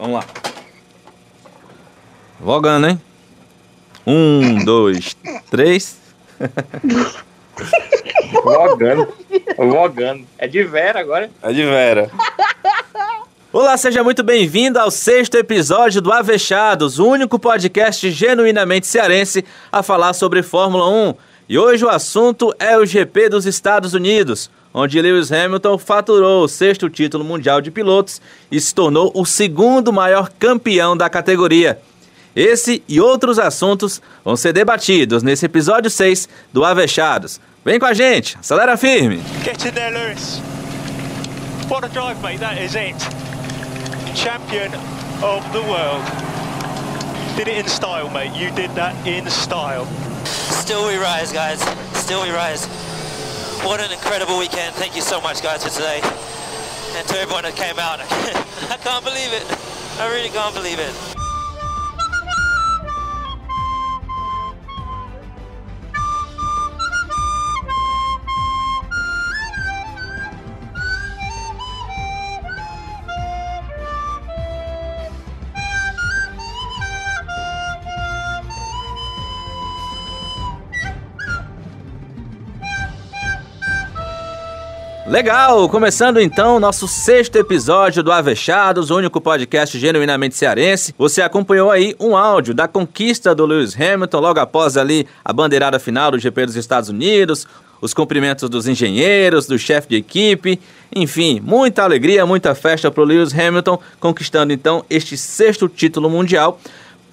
Vamos lá. Vogando, hein? Um, dois, três. Vogando. Vogando. É de Vera agora. É de Vera. Olá, seja muito bem-vindo ao sexto episódio do Avechados, o único podcast genuinamente cearense a falar sobre Fórmula 1. E hoje o assunto é o GP dos Estados Unidos, onde Lewis Hamilton faturou o sexto título mundial de pilotos e se tornou o segundo maior campeão da categoria. Esse e outros assuntos vão ser debatidos nesse episódio 6 do Avechados. Vem com a gente, acelera firme! Get in there, Lewis. What a drive, mate. That is it. Champion of the world. Did it in style, mate. You did that in style. Still we rise, guys. Still we rise. What an incredible weekend. Thank you so much, guys, for today. And to everyone that came out. I can't believe it. I really can't believe it. Legal, começando então nosso sexto episódio do Avechados, o único podcast genuinamente cearense. Você acompanhou aí um áudio da conquista do Lewis Hamilton logo após ali a bandeirada final do GP dos Estados Unidos, os cumprimentos dos engenheiros, do chefe de equipe, enfim, muita alegria, muita festa para o Lewis Hamilton, conquistando então este sexto título mundial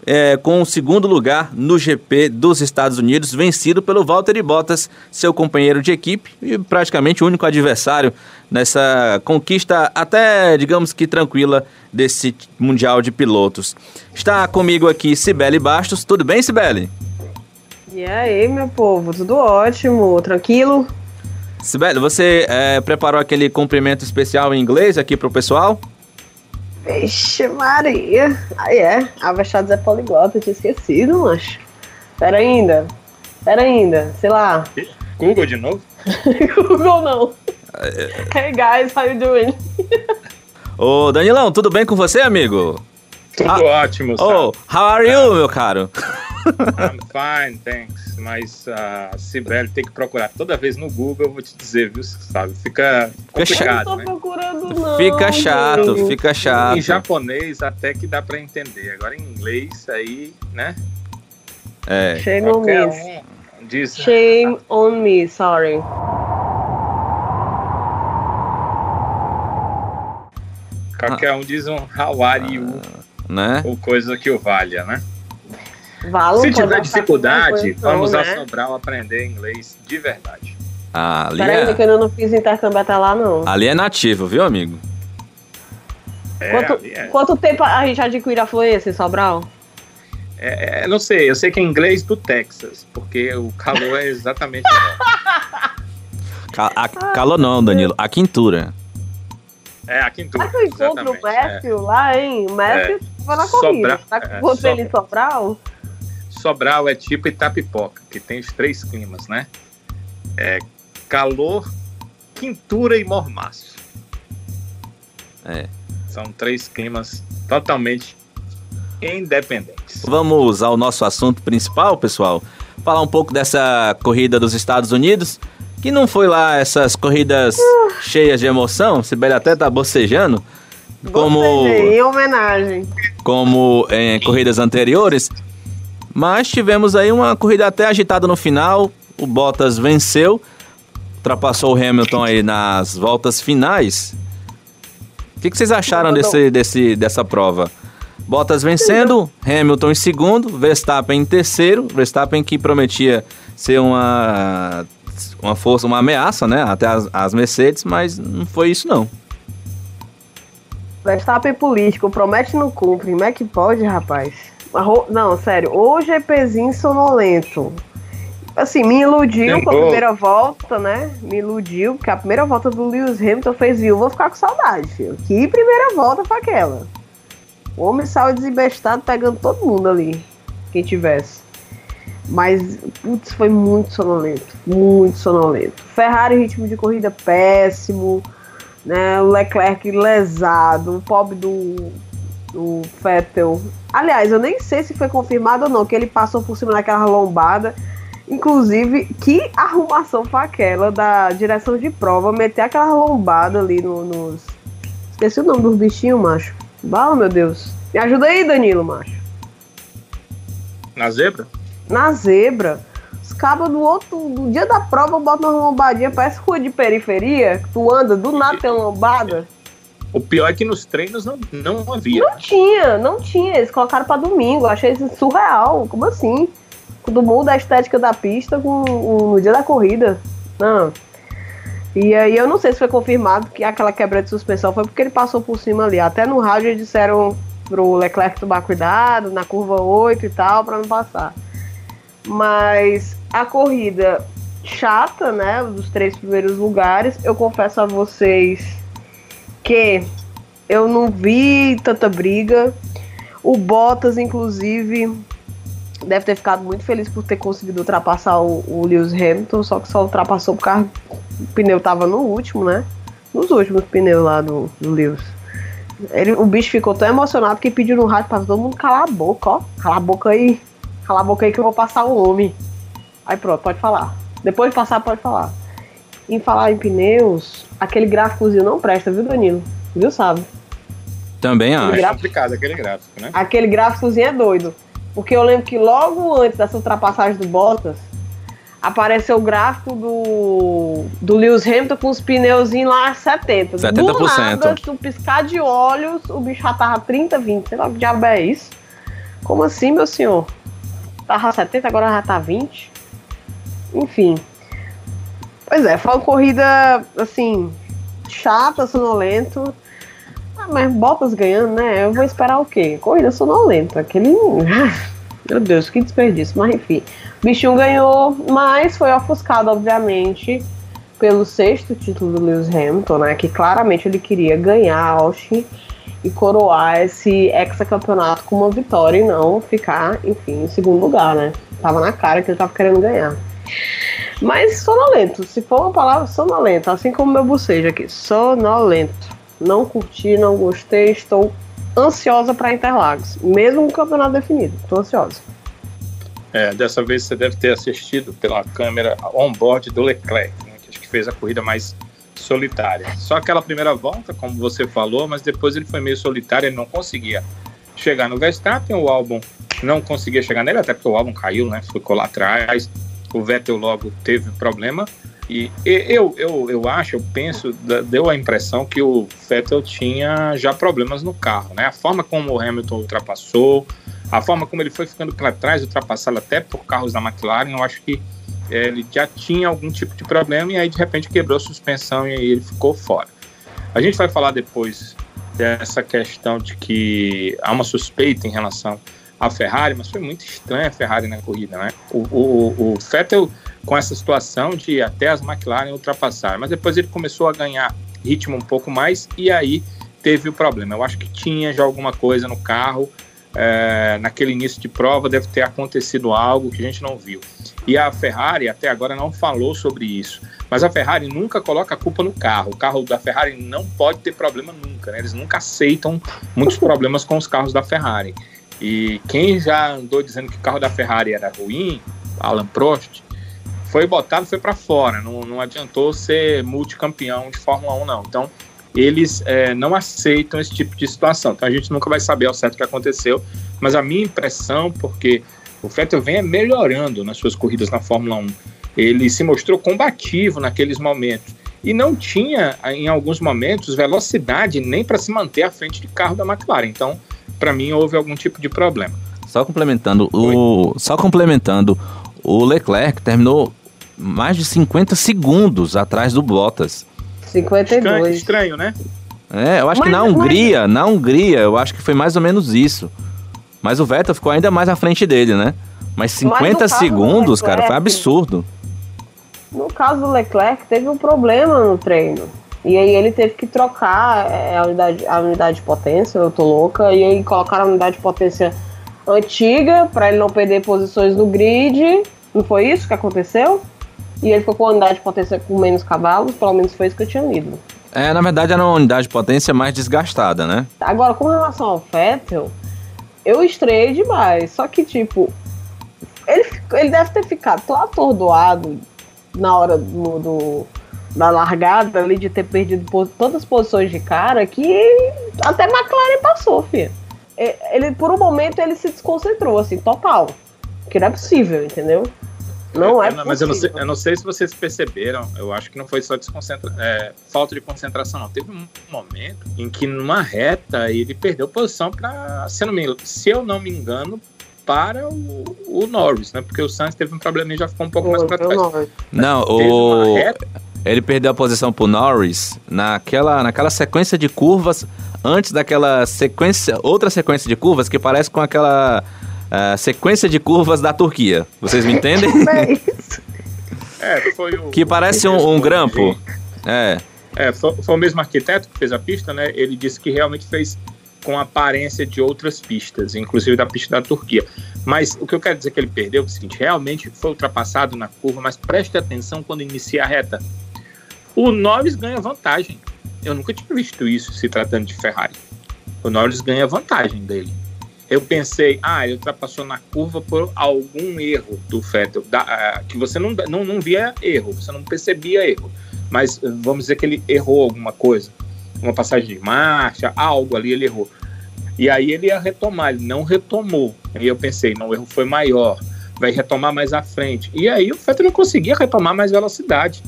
é, com o segundo lugar no GP dos Estados Unidos, vencido pelo Valtteri Bottas, seu companheiro de equipe e praticamente o único adversário nessa conquista até, digamos que tranquila, desse Mundial de Pilotos. Está comigo aqui Cibele Bastos. Tudo bem, Cibele? E aí, meu povo, tudo ótimo, tranquilo? Sibeli, você é, preparou aquele cumprimento especial em inglês aqui para o pessoal? Vixe Maria. Aí é, Avechados é poliglota, eu tinha esquecido, macho. Pera ainda. Pera ainda, sei lá. Google de novo? Google não. hey guys, how you doing? Ô, Danilão, tudo bem com você, amigo? Tudo Ah, ótimo, Oh, sabe? how are you, meu caro? I'm fine, thanks. Mas a Cibele tem que procurar toda vez no Google, eu vou te dizer, viu, sabe? Fica complicado, Não tô né? procurando, não. Fica chato, fica chato. Em japonês até que dá pra entender. Agora em inglês aí, né? É. Shame on me. diz. Shame on me, sorry. Qualquer um diz um how are you, Né? ou coisa que o valha, né? Valo Se tiver dificuldade, vamos né? a Sobral aprender inglês de verdade. Ah, ali, Pera ainda que é, eu não fiz intercâmbio até lá, não. ali é nativo, viu, amigo? É, Quanto, é. quanto tempo a gente adquire a fluência em Sobral? É, é, não sei, eu sei que é inglês do Texas, porque o calor é exatamente igual. Ca a, calor não, Danilo. A quintura. É, aqui em tudo. Será que eu encontro o Matthew lá, hein? O Matthew tava na corrida. Sobral- Será que eu é, encontrei ele em Sobral. Sobral? É tipo Itapipoca, que tem os três climas, né? É calor, quintura e mormaço. É. São três climas totalmente independentes. Vamos usar o nosso assunto principal, pessoal. Falar um pouco dessa corrida dos Estados Unidos. Que não foi lá essas corridas cheias de emoção. Sibeli até tá bocejando. Como, Bocejei, Em homenagem. como em corridas anteriores. Mas tivemos aí uma corrida até agitada no final. O Bottas venceu. Ultrapassou o Hamilton aí nas voltas finais. O que, que vocês acharam desse, desse, dessa prova? Bottas vencendo, Hamilton em segundo, Verstappen em terceiro. Verstappen que prometia ser uma, uma força, uma ameaça, né? Até as, as Mercedes, mas não foi isso não. Verstappen político, promete e não cumpre. Como é que pode, rapaz? Não, sério, o GPzinho sonolento. Assim, me iludiu com a primeira volta, né? Me iludiu, porque a primeira volta do Lewis Hamilton fez, viu? Vou ficar com saudade, filho. Que primeira volta foi aquela? O homem saiu desembestado pegando todo mundo ali. Quem tivesse. Mas, putz, foi muito sonolento. Muito sonolento. Ferrari, ritmo de corrida péssimo. Né? O Leclerc lesado. O pobre do o Vettel. Aliás, eu nem sei se foi confirmado ou não, que ele passou por cima daquela lombada. Inclusive, que arrumação foi aquela da direção de prova, meter aquela lombada ali no, nos. Esqueci o nome dos bichinhos, macho. Bala, meu Deus. Me ajuda aí, Danilo, macho. Na zebra? Na zebra. Os cabos do outro, no dia da prova, botam uma lombadinha, parece rua de periferia. Tu anda, do nada tem uma lombada. O pior é que nos treinos não, não havia. Não tinha, não tinha. Eles colocaram pra domingo. Eu achei isso surreal. Como assim? Quando muda a estética da pista com, no dia da corrida. Não. E aí eu não sei se foi confirmado que aquela quebra de suspensão foi porque ele passou por cima ali. Até no rádio eles disseram pro Leclerc tomar cuidado na curva 8 e tal, para não passar. Mas a corrida chata, né? Dos três primeiros lugares. Eu confesso a vocês que eu não vi tanta briga. O Bottas, inclusive, deve ter ficado muito feliz por ter conseguido ultrapassar o, o Lewis Hamilton, só que só ultrapassou porque o pneu tava no último, né? Nos últimos pneus lá do, do Lewis. Ele, o bicho ficou tão emocionado que pediu no rádio pra todo mundo calar a boca, ó. Cala a boca aí. Cala a boca aí que eu vou passar o homem. Aí pronto, pode falar. Depois de passar, pode falar. Em falar em pneus, aquele gráficozinho não presta, viu, Danilo? Viu, sabe? Também acho. É complicado aquele gráfico, né? Aquele gráficozinho é doido. Porque eu lembro que logo antes dessa ultrapassagem do Bottas, apareceu o gráfico do, do Lewis Hamilton com os pneus lá 70. 70%. Do nada, se um piscar de olhos, o bicho já tava 30, 20. Sei lá que diabo é isso. Como assim, meu senhor? Tava 70, agora já tá 20. Enfim. Pois é, foi uma corrida, assim, chata, sonolento. Ah, mas Bottas ganhando, né? Eu vou esperar o quê? Corrida sonolenta. Aquele. Meu Deus, que desperdício. Mas enfim. Bichinho ganhou, mas foi ofuscado, obviamente, pelo sexto título do Lewis Hamilton, né? Que claramente ele queria ganhar a Austin e coroar esse hexacampeonato com uma vitória e não ficar, enfim, em segundo lugar, né? Tava na cara que ele tava querendo ganhar. Mas sonolento, se for uma palavra sonolento, assim como meu bocejo aqui, sonolento. Não curti, não gostei, estou ansiosa para Interlagos, mesmo com o campeonato definido. Estou ansiosa. É, dessa vez você deve ter assistido pela câmera on-board do Leclerc, né, que acho que fez a corrida mais solitária. Só aquela primeira volta, como você falou, mas depois ele foi meio solitário, ele não conseguia chegar no Verstappen, o álbum não conseguia chegar nele, até porque o álbum caiu, né, ficou lá atrás, o Vettel logo teve problema. E eu, eu, eu acho, eu penso, deu a impressão que o Vettel tinha já problemas no carro, né? A forma como o Hamilton ultrapassou, a forma como ele foi ficando para trás, ultrapassado até por carros da McLaren, eu acho que é, ele já tinha algum tipo de problema e aí de repente quebrou a suspensão e aí ele ficou fora. A gente vai falar depois dessa questão de que há uma suspeita em relação a Ferrari, mas foi muito estranha a Ferrari na corrida, né? O, o, o Vettel com essa situação de até as McLaren ultrapassar, mas depois ele começou a ganhar ritmo um pouco mais e aí teve o problema. Eu acho que tinha já alguma coisa no carro, é, naquele início de prova deve ter acontecido algo que a gente não viu. E a Ferrari até agora não falou sobre isso. Mas a Ferrari nunca coloca a culpa no carro. O carro da Ferrari não pode ter problema nunca. Né? Eles nunca aceitam muitos problemas com os carros da Ferrari. E quem já andou dizendo que o carro da Ferrari era ruim, Alan Prost, foi botado, foi para fora. Não, não adiantou ser multicampeão de Fórmula 1, não. Então, eles é, não aceitam esse tipo de situação. Então, a gente nunca vai saber ao certo o que aconteceu. Mas a minha impressão, porque o Vettel vem melhorando nas suas corridas na Fórmula 1, ele se mostrou combativo naqueles momentos e não tinha, em alguns momentos, velocidade nem para se manter à frente de carro da McLaren. Então, para mim houve algum tipo de problema. Só complementando o só complementando, o Leclerc terminou mais de 50 segundos atrás do Bottas. 52. Estranho, estranho né? É, eu acho mas, que na Hungria, mas... na Hungria, eu acho que foi mais ou menos isso. Mas o Vettel ficou ainda mais à frente dele, né? Mas 50 mas segundos, Leclerc, cara, foi absurdo. No caso do Leclerc, teve um problema no treino. E aí ele teve que trocar é, a, unidade, a unidade de potência, eu tô louca, e aí colocaram a unidade de potência antiga para ele não perder posições no grid. Não foi isso que aconteceu? E ele ficou com a unidade de potência com menos cavalos, pelo menos foi isso que eu tinha lido. É, na verdade era uma unidade de potência mais desgastada, né? Agora, com relação ao Vettel, eu estreiei demais. Só que, tipo, ele, ele deve ter ficado tão atordoado na hora do, do da largada ali, de ter perdido todas as posições de cara, que até McLaren passou, filho. Ele, por um momento, ele se desconcentrou, assim, total. Que não é possível, entendeu? Não é, é Mas eu não, sei, eu não sei se vocês perceberam, eu acho que não foi só desconcentra é, falta de concentração, não. Teve um momento em que numa reta ele perdeu posição para, se, se eu não me engano, para o, o, Norris, né? Porque o Sainz teve um problema e já ficou um pouco mais para trás. Não, o... Reta... ele perdeu a posição para o Norris naquela, naquela sequência de curvas antes daquela sequência, outra sequência de curvas que parece com aquela uh, sequência de curvas da Turquia. Vocês me entendem? é, foi o. Que parece um, um grampo. É. É, foi, foi, o mesmo arquiteto que fez a pista, né? Ele disse que realmente fez com aparência de outras pistas, inclusive da pista da Turquia. Mas o que eu quero dizer que ele perdeu é o seguinte: realmente foi ultrapassado na curva, mas preste atenção quando inicia a reta. O Norris ganha vantagem. Eu nunca tinha visto isso se tratando de Ferrari. O Norris ganha vantagem dele eu pensei, ah, ele ultrapassou na curva por algum erro do Vettel, da, uh, que você não, não, não via erro, você não percebia erro, mas uh, vamos dizer que ele errou alguma coisa, uma passagem de marcha, algo ali ele errou. E aí ele ia retomar, ele não retomou. E eu pensei, não, o erro foi maior, vai retomar mais à frente. E aí o Vettel não conseguia retomar mais velocidade.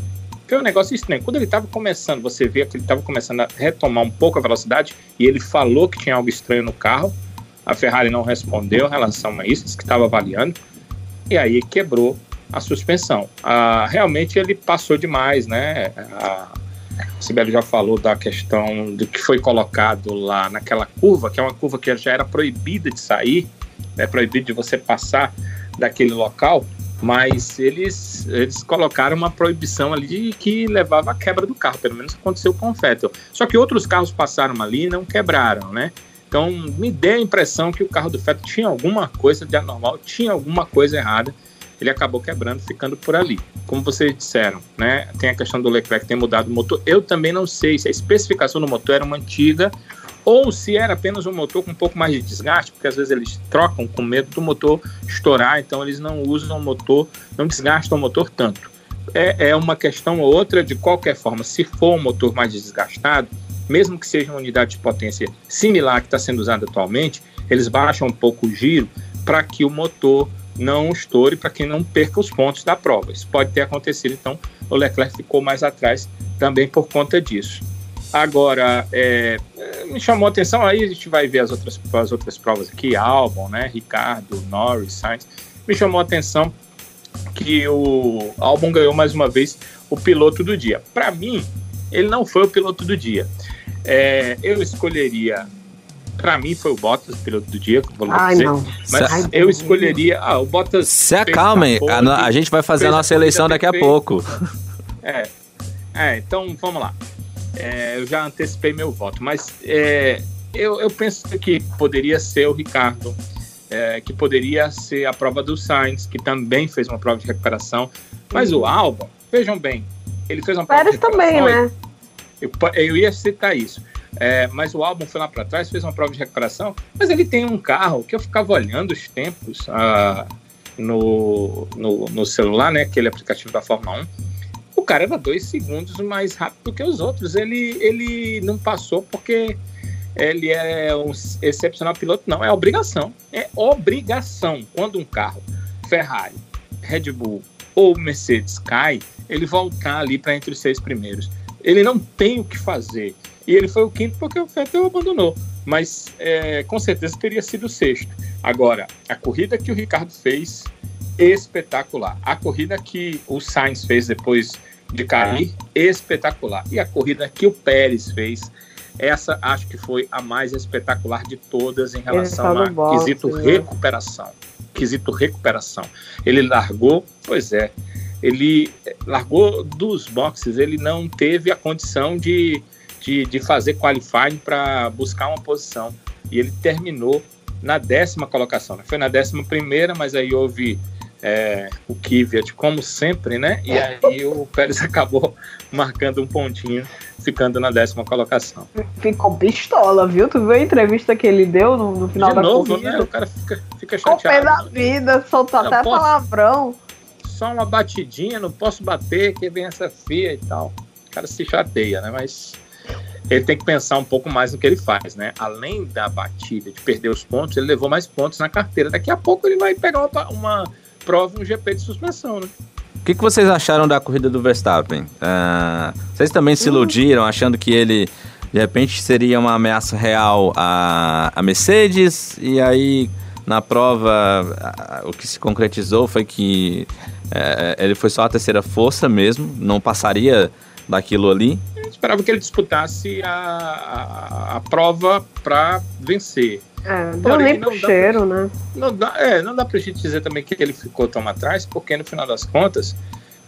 Foi um negócio estranho. Quando ele estava começando, você vê que ele estava começando a retomar um pouco a velocidade, e ele falou que tinha algo estranho no carro, a Ferrari não respondeu em relação a isso, disse que estava avaliando, e aí quebrou a suspensão. Ah, realmente ele passou demais, né? A Sibeli já falou da questão do que foi colocado lá naquela curva, que é uma curva que já era proibida de sair, né? proibido de você passar daquele local, mas eles, eles colocaram uma proibição ali que levava à quebra do carro, pelo menos aconteceu com o Vettel. Só que outros carros passaram ali e não quebraram, né? Então, me deu a impressão que o carro do Vettel tinha alguma coisa de anormal, tinha alguma coisa errada. Ele acabou quebrando, ficando por ali. Como vocês disseram, né? Tem a questão do Leclerc ter mudado o motor. Eu também não sei se a especificação do motor era uma antiga ou se era apenas um motor com um pouco mais de desgaste, porque às vezes eles trocam com medo do motor estourar, então eles não usam o motor, não desgastam o motor tanto. É, é uma questão ou outra, de qualquer forma, se for um motor mais desgastado, mesmo que seja uma unidade de potência similar que está sendo usada atualmente, eles baixam um pouco o giro para que o motor não estoure, para que não perca os pontos da prova. Isso pode ter acontecido, então o Leclerc ficou mais atrás também por conta disso. Agora, é, me chamou a atenção, aí a gente vai ver as outras, as outras provas aqui, Albon, né, Ricardo, Norris, Sainz, me chamou a atenção que o Albon ganhou mais uma vez o piloto do dia. Para mim, ele não foi o piloto do dia. É, eu escolheria. Para mim foi o Bottas, piloto do dia, vou Ai, dizer. Não. Mas Ai, eu escolheria. Ah, o Bottas. Se acalmem, a, a, gente vai fazer a nossa eleição daqui a pouco. É, é então vamos lá. É, eu já antecipei meu voto, mas é, eu, eu penso que poderia ser o Ricardo, é, que poderia ser a prova do Sainz, que também fez uma prova de recuperação. Mas o Albon, vejam bem, ele fez uma prova Pérez de recuperação. também, né? Eu, eu ia citar isso. É, mas o álbum foi lá para trás, fez uma prova de recuperação, mas ele tem um carro que eu ficava olhando os tempos ah, no, no, no, celular, né, aquele aplicativo da Fórmula 1. O cara era dois segundos mais rápido que os outros. Ele, ele não passou porque ele é um excepcional piloto, não, é obrigação. É obrigação. Quando um carro, Ferrari, Red Bull ou Mercedes cai, ele voltar ali para entre os seis primeiros. Ele não tem o que fazer. E ele foi o quinto porque o Vettel abandonou. Mas é, com certeza teria sido o sexto. Agora, a corrida que o Ricardo fez, espetacular. A corrida que o Sainz fez depois de cair, espetacular. E a corrida que o Pérez fez, essa acho que foi a mais espetacular de todas em relação ao boxe, quesito né? recuperação. Quesito recuperação. Ele largou, pois é, ele largou dos boxes, ele não teve a condição de, de, de fazer qualifying para buscar uma posição. E ele terminou na décima colocação. Né? Foi na décima primeira, mas aí houve é, o Kvyat, como sempre, né? E aí o Pérez acabou marcando um pontinho, ficando na décima colocação. Ficou pistola, viu? Tu viu a entrevista que ele deu no, no final De da novo, corrida? né? O cara fica, fica pé chateado. da vida, soltou até posso. palavrão. Só uma batidinha, não posso bater, que vem essa fia e tal. O cara se chateia, né? Mas ele tem que pensar um pouco mais no que ele faz, né? Além da batida, de perder os pontos, ele levou mais pontos na carteira. Daqui a pouco ele vai pegar uma, uma prova, um GP de suspensão, né? O que, que vocês acharam da corrida do Verstappen? Ah, vocês também se iludiram achando que ele, de repente, seria uma ameaça real à, à Mercedes? E aí, na prova, ah, o que se concretizou foi que eh, ele foi só a terceira força mesmo, não passaria daquilo ali. Eu esperava que ele disputasse a, a, a prova para vencer. É, deu Porém, nem pro não dá cheiro, né? Não dá, é, não dá pra gente dizer também que ele ficou tão atrás, porque no final das contas,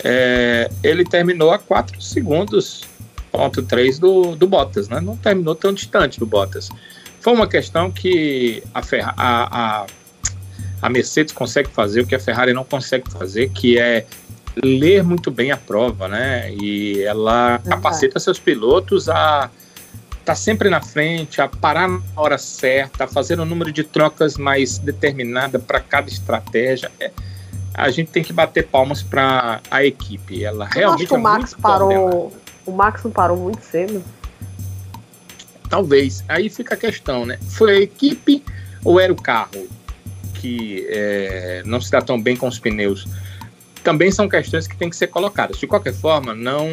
é, ele terminou a 4 segundos, ponto 3 do, do Bottas, né? Não terminou tão distante do Bottas. Foi uma questão que a, Ferra, a, a, a Mercedes consegue fazer, o que a Ferrari não consegue fazer, que é ler muito bem a prova, né? E ela capacita seus pilotos a tá sempre na frente, a parar na hora certa, a fazer um número de trocas mais determinada para cada estratégia. É, a gente tem que bater palmas para a equipe. Ela Eu acho realmente que o é Max coordenada. parou. O Max não parou muito cedo. Talvez. Aí fica a questão, né? Foi a equipe ou era o carro que é, não se dá tão bem com os pneus? Também são questões que têm que ser colocadas. De qualquer forma, não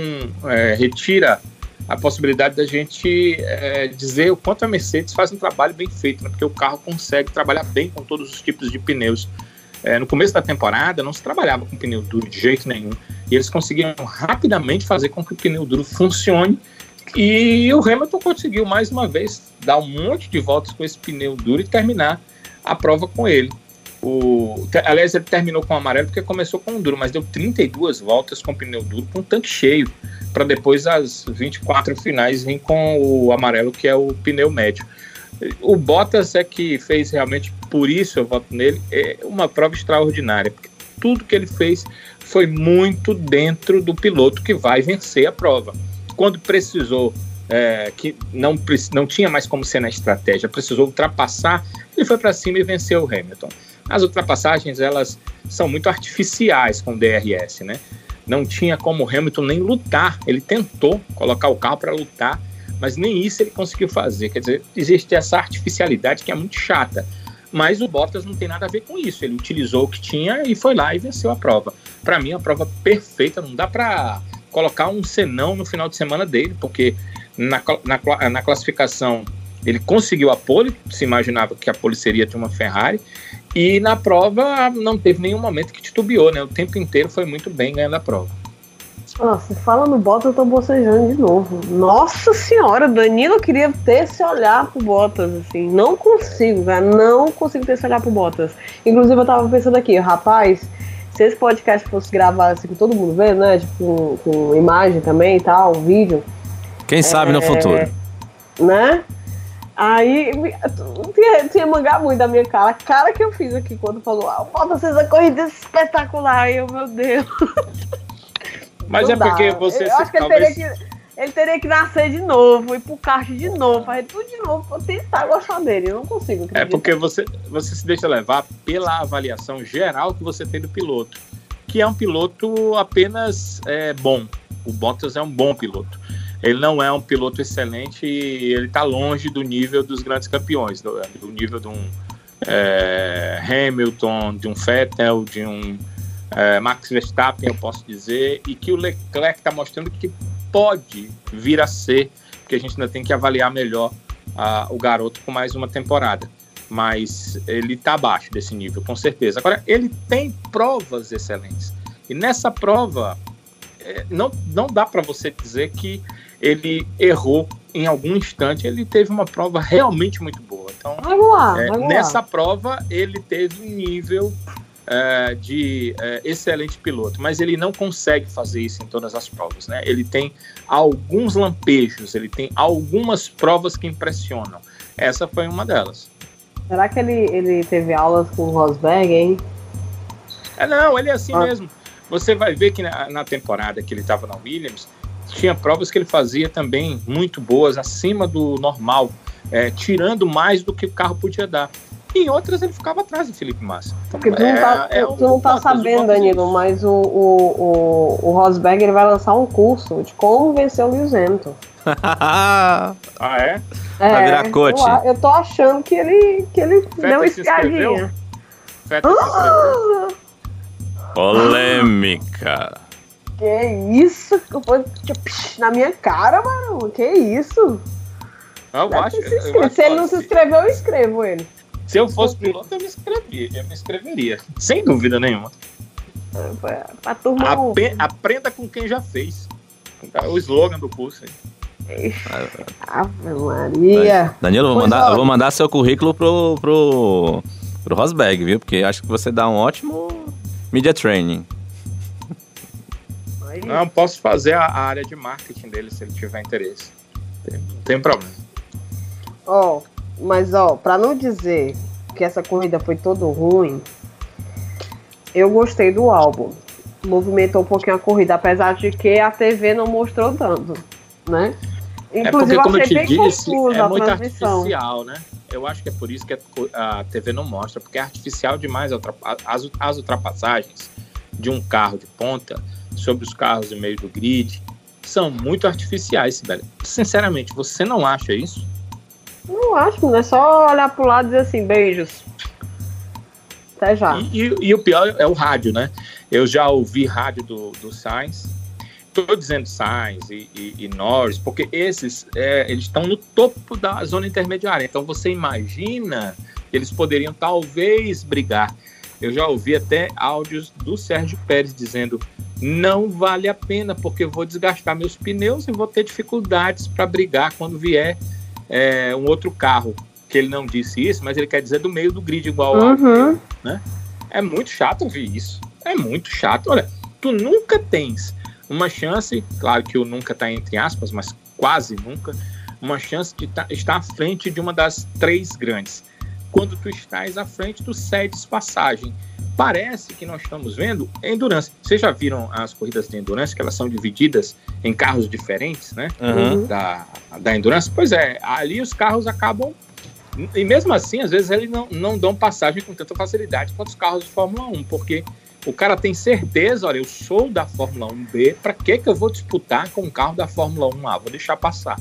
é, retira a possibilidade da gente é, dizer o quanto a Mercedes faz um trabalho bem feito, né? porque o carro consegue trabalhar bem com todos os tipos de pneus. É, no começo da temporada não se trabalhava com pneu duro de jeito nenhum, e eles conseguiram rapidamente fazer com que o pneu duro funcione e o Hamilton conseguiu mais uma vez dar um monte de voltas com esse pneu duro e terminar a prova com ele. O, aliás, ele terminou com o amarelo porque começou com o duro, mas deu 32 voltas com pneu duro, com o tanque cheio, para depois as 24 finais vir com o amarelo, que é o pneu médio. O Bottas é que fez realmente, por isso eu voto nele, é uma prova extraordinária, porque tudo que ele fez foi muito dentro do piloto que vai vencer a prova. Quando precisou, é, que não, não tinha mais como ser na estratégia, precisou ultrapassar, ele foi para cima e venceu o Hamilton. As ultrapassagens, elas são muito artificiais com o DRS, né? Não tinha como o Hamilton nem lutar. Ele tentou colocar o carro para lutar, mas nem isso ele conseguiu fazer. Quer dizer, existe essa artificialidade que é muito chata. Mas o Bottas não tem nada a ver com isso. Ele utilizou o que tinha e foi lá e venceu a prova. Para mim, a prova perfeita. Não dá para colocar um senão no final de semana dele, porque na, na, na classificação ele conseguiu a pole, se imaginava que a pole seria de uma Ferrari, e na prova não teve nenhum momento que titubeou, né? O tempo inteiro foi muito bem ganhando a prova. Nossa, fala no Bottas, eu tô bocejando de novo. Nossa senhora, Danilo queria ter esse olhar pro Bottas, assim. Não consigo, cara. Não consigo ter esse olhar pro Bottas. Inclusive, eu tava pensando aqui, rapaz, se esse podcast fosse gravado assim com todo mundo vendo, né? Tipo, com, com imagem também e tal, vídeo, Quem sabe no É, futuro. né? Aí tinha, tinha mangar muito da minha cara. A cara que eu fiz aqui quando falou, ah, Bottas fez a corrida espetacular. Eu, meu Deus. Mas Não é porque dá. você Eu se- acho que ele talvez teria que. Ele teria que nascer de novo, ir pro kart de novo, fazer tudo de novo pra tentar gostar dele. Eu não consigo. É acreditar. porque você, você se deixa levar pela avaliação geral que você tem do piloto, que é um piloto apenas é, bom. O Bottas é um bom piloto. Ele não é um piloto excelente e ele está longe do nível dos grandes campeões, do, do nível de um é, Hamilton, de um Vettel, de um é, Max Verstappen, eu posso dizer, e que o Leclerc está mostrando que pode vir a ser, porque a gente ainda tem que avaliar melhor ah, o garoto com mais uma temporada. Mas ele está abaixo desse nível, com certeza. Agora, ele tem provas excelentes. E nessa prova, é, não, não dá para você dizer que ele errou em algum instante. Ele teve uma prova realmente muito boa. Então, lá, é, nessa prova, ele teve um nível é, de é, excelente piloto, mas ele não consegue fazer isso em todas as provas. Né? Ele tem alguns lampejos, ele tem algumas provas que impressionam. Essa foi uma delas. Será que ele, ele teve aulas com o Rosberg, hein? É, não, ele é assim Ah. mesmo. Você vai ver que na, na temporada que ele estava na Williams, tinha provas que ele fazia também muito boas, acima do normal, é, tirando mais do que o carro podia dar. E em outras ele ficava atrás do Felipe Massa. Porque tu não tá, é tu, tu não tá sabendo, Danilo, mas o, o, o, o Rosberg ele vai lançar um curso de como vencer o Lewis Hamilton. Ah, é? Vai virar coach. Eu, eu tô achando que ele, que ele deu uma espiadinha. Inscreveu. Polêmica. Que isso? Foi, tipo, na minha cara, mano. Que isso? Eu acho, ter se eu inscrito. acho Se ele não se inscreveu, eu escrevo ele. Se eu fosse piloto, eu me inscrevia. Eu me inscreveria. Sem dúvida nenhuma. Pra, pra turma. Ape- aprenda com quem já fez. É o slogan do curso aí. Ave Maria. Danilo, eu vou mandar, eu vou mandar seu currículo pro, pro, pro Rosberg, viu? Porque acho que você dá um ótimo media training. Não, posso fazer a, área de marketing dele se ele tiver interesse. Não tem problema. Ó, mas ó, pra não dizer que essa corrida foi todo ruim, eu gostei do álbum. Movimentou um pouquinho a corrida, apesar de que a TV não mostrou tanto, né? É porque, eu como eu achei te disse, é muito artificial, né? Eu acho que é por isso que a, TV não mostra, porque é artificial demais as ultrapassagens de um carro de ponta sobre os carros no meio do grid são muito artificiais, velho. Sinceramente, você não acha isso? Não acho, não é só olhar pro lado e dizer assim, beijos. Até já. E, e- e o pior é o rádio, né? Eu já ouvi rádio do, do Sainz. Estou dizendo Sainz e, e, e Norris, porque esses é, eles estão no topo da zona intermediária. Então você imagina que eles poderiam talvez brigar. Eu já ouvi até áudios do Sérgio Pérez dizendo: não vale a pena, porque eu vou desgastar meus pneus e vou ter dificuldades para brigar quando vier é, um outro carro. Que ele não disse isso, mas ele quer dizer do meio do grid, igual ao Uhum. é muito chato ouvir isso. É muito chato. Olha, tu nunca tens uma chance, claro que o nunca está entre aspas, mas quase nunca, uma chance de tá- estar à frente de uma das três grandes. Quando tu estás à frente, tu cedes passagem. Parece que nós estamos vendo endurance. Vocês já viram as corridas de endurance, que elas são divididas em carros diferentes, né? Uhum. da, da endurance, pois é, ali os carros acabam. E mesmo assim, às vezes eles não, não dão passagem com tanta facilidade quanto os carros de Fórmula 1, porque o cara tem certeza, olha, eu sou da Fórmula 1B, para que, que eu vou disputar com o carro da Fórmula 1A? Vou deixar passar.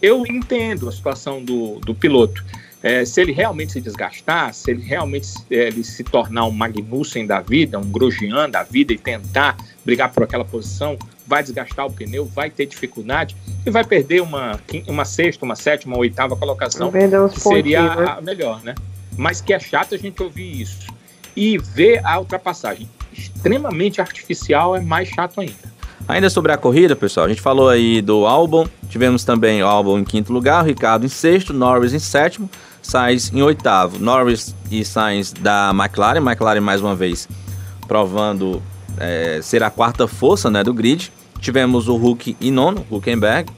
Eu entendo a situação do, do piloto. É, se ele realmente se desgastar, se ele realmente é, ele se tornar um Magnussen da vida, um Grosjean da vida e tentar brigar por aquela posição, vai desgastar o pneu, vai ter dificuldade e vai perder uma, uma sexta, uma sétima, uma oitava colocação, que seria né? a melhor, né? Mas que é chato a gente ouvir isso. E ver a ultrapassagem extremamente artificial é mais chato ainda. Ainda sobre a corrida, pessoal, a gente falou aí do Albon, tivemos também o Albon em quinto lugar, o Ricardo em sexto, Norris em sétimo, Sainz em oitavo. Norris e Sainz da McLaren, McLaren mais uma vez provando é, ser a quarta força né, do grid. Tivemos o Hulk em nono, Huckenberg,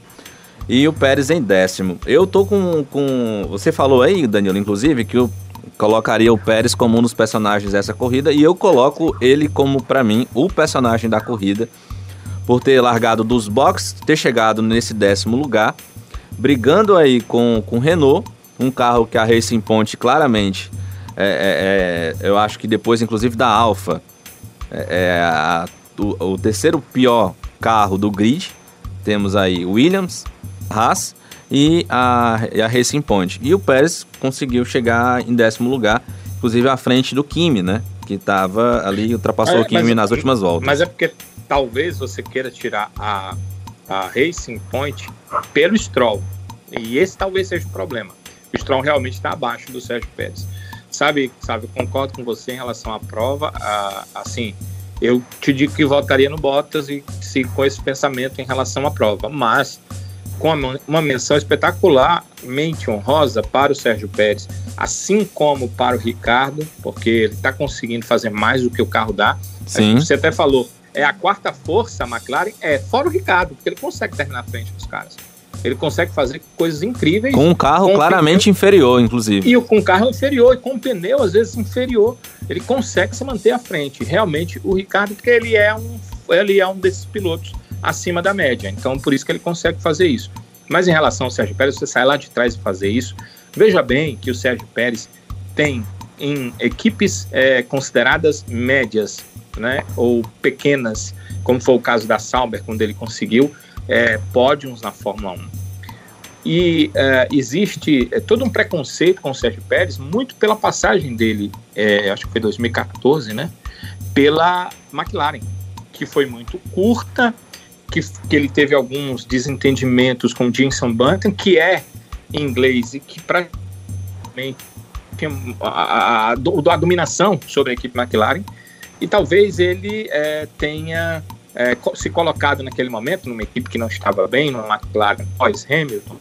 e o Pérez em décimo. Eu tô com, com. Você falou aí, Danilo, inclusive, que eu colocaria o Pérez como um dos personagens dessa corrida, e eu coloco ele como, para mim, o personagem da corrida por ter largado dos boxes, ter chegado nesse décimo lugar, brigando aí com o Renault, um carro que a Racing Point claramente, é, é, é, eu acho que depois inclusive da Alfa, é, é a- o, o terceiro pior carro do grid. Temos aí Williams, Haas e a, e a Racing Point. E o Pérez conseguiu chegar em décimo lugar, inclusive à frente do Kimi, né? Que estava ali, ultrapassou É, o Kimi mas- nas últimas voltas. Mas é porque talvez você queira tirar a, a Racing Point pelo Stroll. E esse talvez seja o problema. O Stroll realmente está abaixo do Sérgio Pérez. Sabe, sabe, eu concordo com você em relação à prova. a- assim, eu te digo que votaria no Bottas e se com esse pensamento em relação à prova. Mas com uma, uma menção espetacularmente honrosa para o Sérgio Pérez, assim como para o Ricardo, porque ele está conseguindo fazer mais do que o carro dá. Sim. Você até falou, é a quarta força a McLaren, é fora o Ricardo, porque ele consegue terminar na frente dos caras. Ele consegue fazer coisas incríveis Com um carro com claramente inferior, inclusive. e com carro inferior e com pneu às vezes inferior. ele consegue se manter à frente. Realmente, o Ricardo, porque ele é um, ele é um desses pilotos acima da média, então por isso que ele consegue fazer isso. Mas em relação ao Sérgio Pérez, você sai lá de trás e fazer isso. Veja bem que o Sérgio Pérez tem em equipes é, consideradas médias, né, ou pequenas, como foi o caso da Sauber, quando ele conseguiu é, pódios na Fórmula 1. E é, existe é, todo um preconceito com o Sérgio Pérez, muito pela passagem dele, é, acho que foi 2014, né, pela McLaren, que foi muito curta, que, que ele teve alguns desentendimentos com Jenson Button, que é inglês e que praticamente a, a, a, a, dominação sobre a equipe McLaren e talvez ele é, tenha é, se colocado naquele momento numa equipe que não estava bem, numa McLaren pós Hamilton,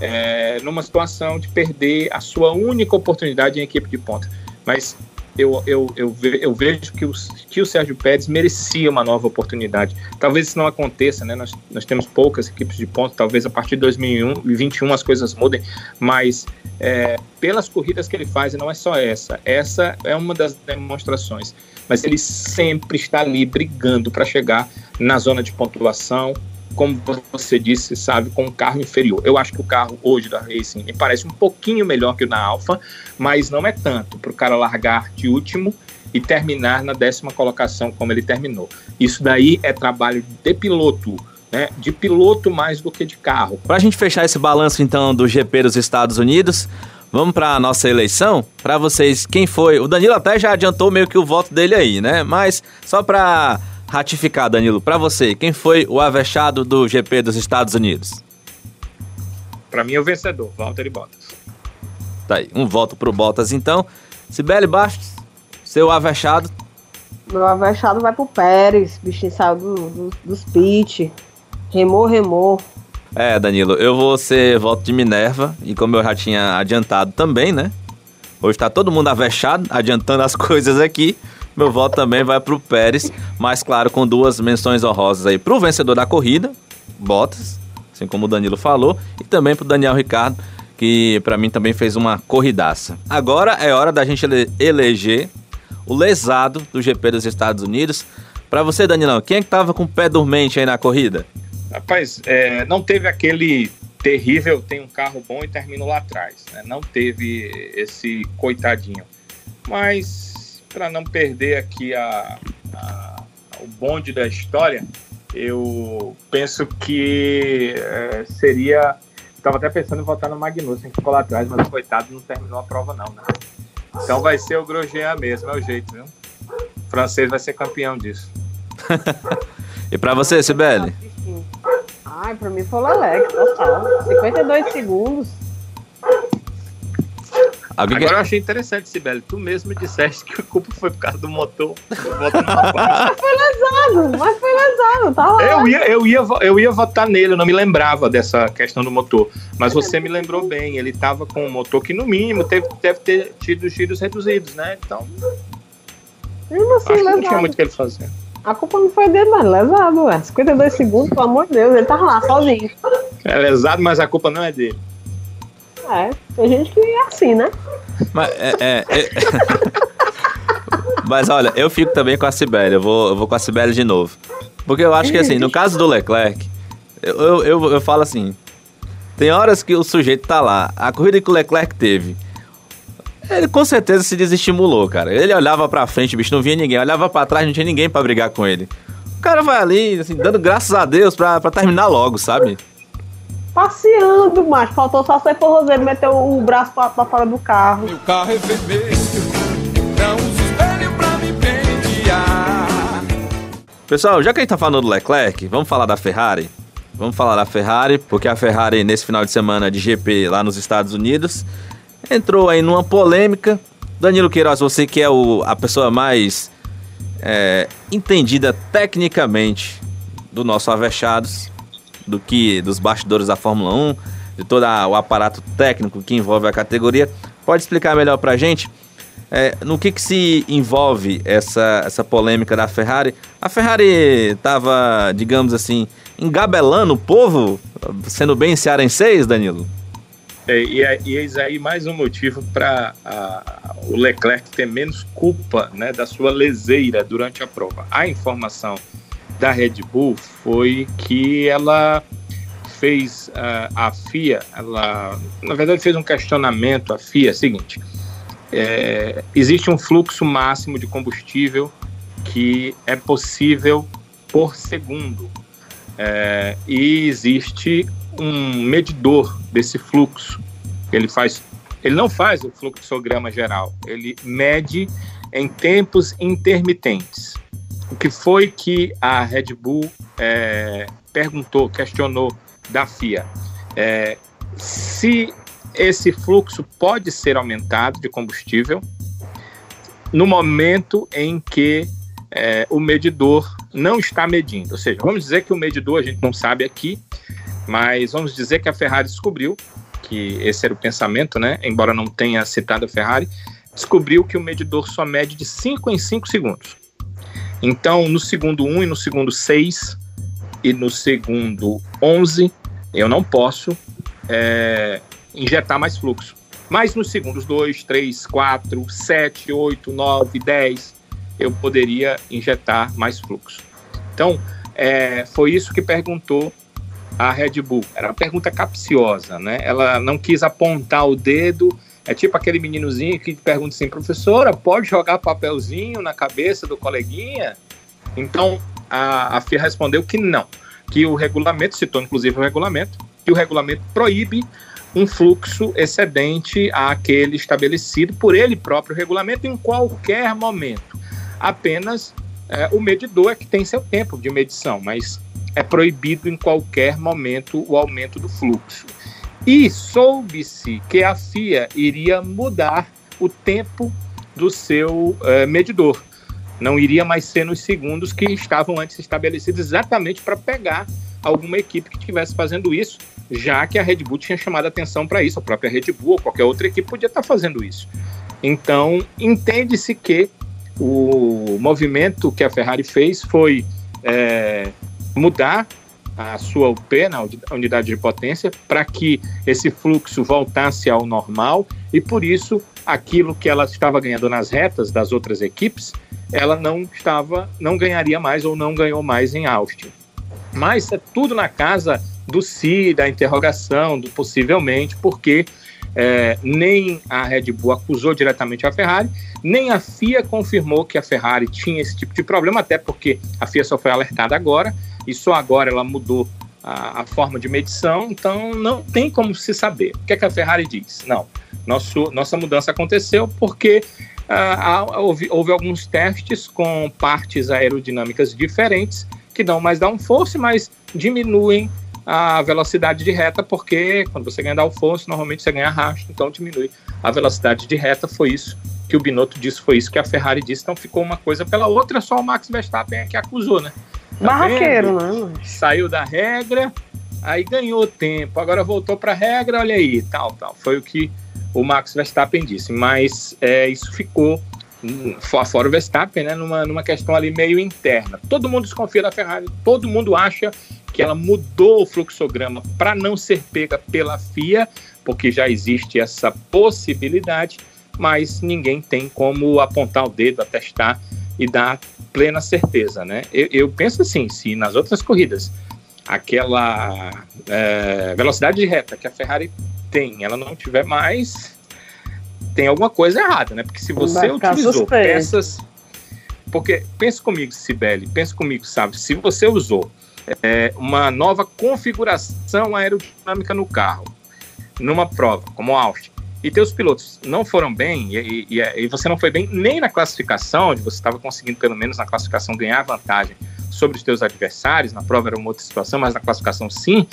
é, numa situação de perder a sua única oportunidade em equipe de ponta. Mas eu, eu, eu, ve, eu vejo que o, que o Sérgio Pérez merecia uma nova oportunidade. Talvez isso não aconteça, né? Nós, nós temos poucas equipes de ponta, talvez a partir de 2021 as coisas mudem, mas é, pelas corridas que ele faz, e não é só essa, essa é uma das demonstrações, mas ele sempre está ali brigando para chegar na zona de pontuação, como você disse, sabe, com um carro inferior. Eu acho que o carro hoje da Racing me parece um pouquinho melhor que o da Alfa, mas não é tanto para o cara largar de último e terminar na décima colocação como ele terminou. Isso daí é trabalho de piloto. Né, de piloto mais do que de carro. Para a gente fechar esse balanço então do GP dos Estados Unidos, vamos para a nossa eleição. Para vocês, quem foi? O Danilo até já adiantou meio que o voto dele aí, né? Mas só para ratificar, Danilo, para você, quem foi o avexado do GP dos Estados Unidos? Para mim, é o vencedor, Valtteri Bottas. Tá aí, um voto pro Bottas então. Sibeli Bastos, seu avexado. Meu avexado vai pro Pérez, bichinho saiu do, do, dos pit. Remou, remou. É, Danilo, eu vou ser voto de Minerva, e como eu já tinha adiantado também, né? Hoje tá todo mundo avexado, adiantando as coisas aqui. Meu voto também vai pro Pérez, mas claro, com duas menções honrosas aí pro vencedor da corrida, Bottas, assim como o Danilo falou, e também pro Daniel Ricardo, que para mim também fez uma corridaça. Agora é hora da gente ele eleger o lesado do GP dos Estados Unidos. Para você, Danilão, quem é que tava com o pé dormente aí na corrida? Rapaz, é, não teve aquele terrível, tem um carro bom e termina lá atrás. Né? Não teve esse coitadinho. Mas para não perder aqui a, a, o bonde da história, eu penso que é, seria. Estava até pensando em votar no Magnussen, que ficou lá atrás, mas coitado não terminou a prova, não, né? Então vai ser o Grosjean mesmo, é o jeito, viu? O francês vai ser campeão disso. e para você, Sibeli? Ai, para mim foi o Alex, total. 52 segundos. Alguém Agora eu achei interessante, Sibeli. Tu mesmo disseste que a culpa foi por causa do motor. mas foi lesado, mas foi lesado, tá lá. Eu ia, eu, ia, eu ia votar nele, eu não me lembrava dessa questão do motor. Mas você me lembrou bem, ele tava com um motor que no mínimo teve, deve ter tido giros reduzidos, né? Então. Mesmo assim, acho lesado. não tinha muito o que ele fazer. A culpa não foi dele, mas lesado, ué. 52 segundos, pelo amor de Deus, ele tava lá sozinho. É lesado, mas a culpa não é dele. É, tem gente que é assim, né? Mas, é, é, é... Mas olha, eu fico também com a Sibeli, eu vou, eu vou com a Sibeli de novo. Porque eu acho que assim, no caso do Leclerc, eu, eu, eu falo assim, tem horas que o sujeito tá lá, a corrida que o Leclerc teve, ele com certeza se desestimulou, cara. Ele olhava pra frente, bicho, não via ninguém, olhava para trás, não tinha ninguém para brigar com ele. O cara vai ali, assim, dando graças a Deus pra, pra terminar logo, sabe? passeando, mas faltou só ser forrozeiro, meter o braço pra, pra fora do carro. o carro é vermelho, não usa espelho pra me pentear. Pessoal, já que a gente tá falando do Leclerc, vamos falar da Ferrari? Vamos falar da Ferrari, porque a Ferrari, nesse final de semana de GP lá nos Estados Unidos, entrou aí numa polêmica. Danilo Queiroz, você que é o, a pessoa mais é, entendida tecnicamente do nosso Avechados, do que dos bastidores da Fórmula 1, de todo o aparato técnico que envolve a categoria. Pode explicar melhor para a gente é, no que, que se envolve essa, essa polêmica da Ferrari? A Ferrari estava, digamos assim, engabelando o povo, sendo bem cearenseis, Danilo? É, e, é, e eis aí mais um motivo para o Leclerc ter menos culpa né, da sua leseira durante a prova. A informação da Red Bull foi que ela fez uh, a FIA, ela na verdade fez um questionamento à FIA, é seguinte, é, existe um fluxo máximo de combustível que é possível por segundo é, e existe um medidor desse fluxo. Ele faz, ele não faz o fluxograma geral, ele mede em tempos intermitentes. O que foi que a Red Bull é, perguntou, questionou da FIA? É, se esse fluxo pode ser aumentado de combustível no momento em que é, o medidor não está medindo. Ou seja, vamos dizer que o medidor a gente não sabe aqui, mas vamos dizer que a Ferrari descobriu que esse era o pensamento, né? Embora não tenha citado a Ferrari, descobriu que o medidor só mede de 5 em 5 segundos. Então, no segundo 1 e no segundo 6 e no segundo 11, eu não posso é, injetar mais fluxo. Mas nos segundos 2, 3, 4, 7, 8, 9, 10, eu poderia injetar mais fluxo. Então, é, foi isso que perguntou a Red Bull. Era uma pergunta capciosa, né? Ela não quis apontar o dedo. É tipo aquele meninozinho que pergunta assim, professora, pode jogar papelzinho na cabeça do coleguinha? Então, a, a FIA respondeu que não, que o regulamento, citou inclusive o regulamento, que o regulamento proíbe um fluxo excedente àquele estabelecido por ele próprio regulamento em qualquer momento. Apenas é, o medidor é que tem seu tempo de medição, mas é proibido em qualquer momento o aumento do fluxo. E soube-se que a FIA iria mudar o tempo do seu é, medidor. Não iria mais ser nos segundos que estavam antes estabelecidos, exatamente para pegar alguma equipe que estivesse fazendo isso, já que a Red Bull tinha chamado atenção para isso, a própria Red Bull ou qualquer outra equipe podia estar fazendo isso. Então, entende-se que o movimento que a Ferrari fez foi é, mudar a sua UP, na unidade de potência, para que esse fluxo voltasse ao normal e por isso aquilo que ela estava ganhando nas retas das outras equipes, ela não estava, não ganharia mais ou não ganhou mais em Austin. Mas é tudo na casa do si, da interrogação, do possivelmente, porque é, nem a Red Bull acusou diretamente a Ferrari, nem a FIA confirmou que a Ferrari tinha esse tipo de problema, até porque a FIA só foi alertada agora e só agora ela mudou a, a forma de medição, então não tem como se saber. O que, é que a Ferrari diz? Não, nosso, nossa mudança aconteceu porque uh, houve, houve alguns testes com partes aerodinâmicas diferentes que dão mais downforce, mas diminuem a velocidade de reta, porque quando você ganha downforce, normalmente você ganha arrasto, então diminui a velocidade de reta. Foi isso que o Binotto disse, foi isso que a Ferrari disse, então ficou uma coisa pela outra, só o Max Verstappen é que acusou, né? Tá Barraqueiro, né? Saiu da regra, aí ganhou tempo, agora voltou para a regra, olha aí, tal, tal. Foi o que o Max Verstappen disse, mas é, isso ficou fora o Verstappen, né, numa, numa questão ali meio interna. Todo mundo desconfia da Ferrari, todo mundo acha que ela mudou o fluxograma para não ser pega pela FIA, porque já existe essa possibilidade, mas ninguém tem como apontar o dedo, atestar e dar plena certeza, né? Eu, eu penso assim, se nas outras corridas aquela é, velocidade de reta que a Ferrari tem, ela não tiver mais, tem alguma coisa errada, né? Porque se você utilizou suspeito. peças, porque pensa comigo, Sibeli, pensa comigo, sabe? Se você usou é, uma nova configuração aerodinâmica no carro, numa prova como Austin, e teus pilotos não foram bem, e, e, e, você não foi bem nem na classificação, onde você estava conseguindo, pelo menos na classificação, ganhar vantagem sobre os teus adversários, na prova era uma outra situação, mas na classificação sim,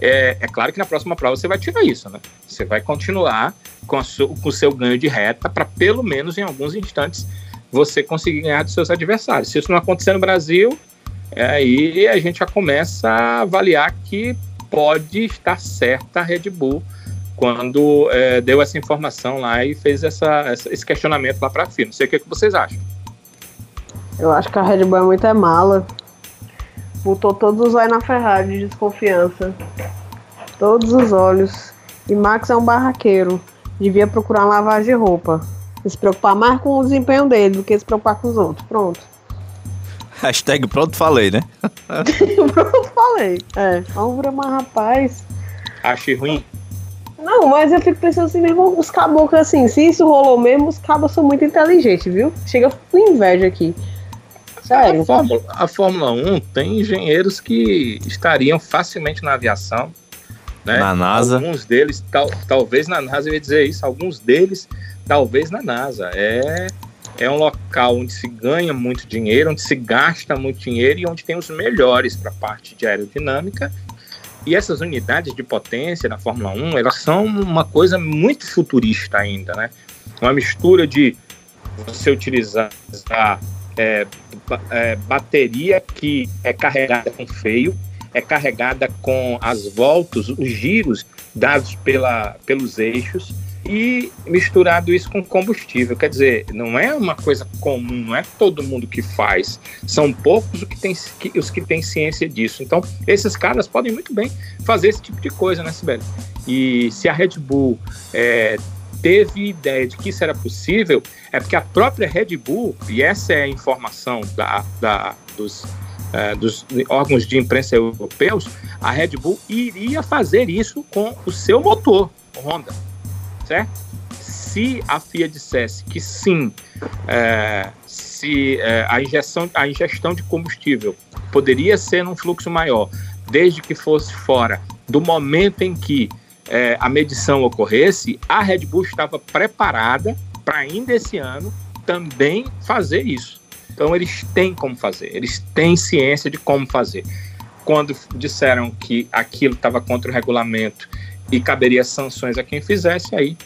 é, é claro que na próxima prova você vai tirar isso, né? Você vai continuar com, com o seu ganho de reta para, pelo menos em alguns instantes, você conseguir ganhar dos seus adversários. Se isso não acontecer no Brasil, é, aí a gente já começa a avaliar que pode estar certa a Red Bull quando é, deu essa informação lá e fez essa, essa esse questionamento lá para a FIA. Não sei o que, que vocês acham. Eu acho que a Red Bull é muito é mala. Botou todos os olhos na Ferrari de desconfiança. Todos os olhos. E Max é um barraqueiro. Devia procurar uma lavagem de roupa. Se preocupar mais com o desempenho dele do que se preocupar com os outros. Pronto. Hashtag pronto falei, né? Pronto, falei. É, Álvaro, mas rapaz. Achei ruim. Não, mas eu fico pensando assim, mesmo, os caboclos assim, se isso rolou mesmo, os cabos são muito inteligentes, viu? Chega com inveja aqui. Sério. A Fórmula, a Fórmula 1 tem engenheiros que estariam facilmente na aviação. Né? Na NASA. Alguns deles, tal, talvez na NASA, eu ia dizer isso, alguns deles, talvez na NASA. É, é um local onde se ganha muito dinheiro, onde se gasta muito dinheiro e onde tem os melhores para a parte de aerodinâmica. E essas unidades de potência na Fórmula 1, elas são uma coisa muito futurista ainda, né? Uma mistura de você utilizar é, é, bateria que é carregada com freio, é carregada com as voltas, os giros dados pela, pelos eixos e misturado isso com combustível. Quer dizer, não é uma coisa comum, não é todo mundo que faz. São poucos os que têm, que- ciência disso. Então, esses caras podem muito bem fazer esse tipo de coisa, né, Sibeli? E se a Red Bull é, teve ideia de que isso era possível, é porque a própria Red Bull, e essa é a informação da, da- dos, eh, dos órgãos de imprensa europeus, a Red Bull iria fazer isso com o seu motor, Honda, certo? Se a FIA dissesse que sim, eh, se eh, a, injeção, a ingestão de combustível poderia ser num fluxo maior, desde que fosse fora do momento em que eh, a medição ocorresse, a Red Bull estava preparada para ainda esse ano também fazer isso. Então eles têm como fazer, eles têm ciência de como fazer. Quando disseram que aquilo estava contra o regulamento e caberia sanções a quem fizesse, aí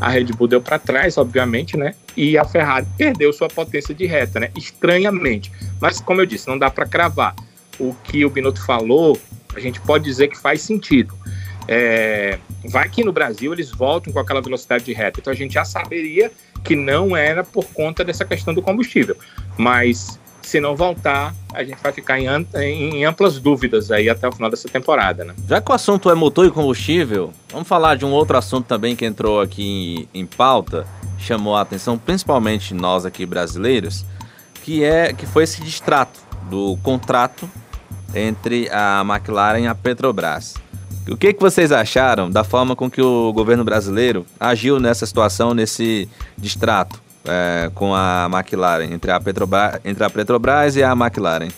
a Red Bull deu para trás, obviamente, né? E a Ferrari perdeu sua potência de reta, né? Estranhamente. Mas, como eu disse, não dá para cravar. O que o Binotto falou, a gente pode dizer que faz sentido. É, vai que no Brasil eles voltam com aquela velocidade de reta. Então a gente já saberia que não era por conta dessa questão do combustível. Mas se não voltar, a gente vai ficar em, em amplas dúvidas aí até o final dessa temporada, né? Já que o assunto é motor e combustível, vamos falar de um outro assunto também que entrou aqui em, em pauta, chamou a atenção principalmente nós aqui brasileiros, que é que foi esse distrato do contrato entre a McLaren e a Petrobras. O que, que vocês acharam da forma com que o governo brasileiro agiu nessa situação, nesse distrato é, com a McLaren, entre a, Petrobras, entre a Petrobras e a McLaren?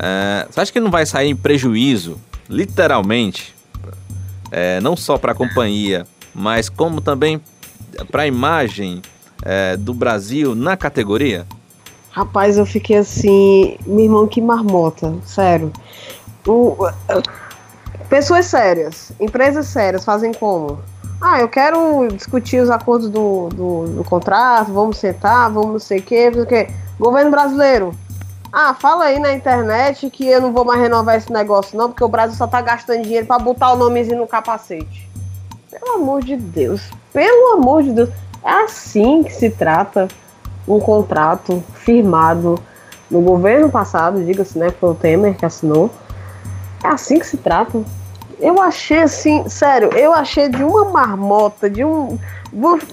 É, você acha que não vai sair em prejuízo, literalmente, é, não só para a companhia, mas como também para a imagem é, do Brasil na categoria? Rapaz, eu fiquei assim, meu irmão, que marmota, sério. O- pessoas sérias, empresas sérias fazem como? Ah, eu quero discutir os acordos do, do, do contrato, vamos sentar, vamos não sei o quê, não sei o quê. Governo brasileiro. Ah, fala aí na internet que eu não vou mais renovar esse negócio, não, porque o Brasil só tá gastando dinheiro pra botar o nomezinho no capacete. Pelo amor de Deus, pelo amor de Deus. É assim que se trata um contrato firmado no governo passado, diga-se, né? Foi o Temer que assinou. É assim que se trata. Eu achei assim, sério, eu achei de uma marmota, de um.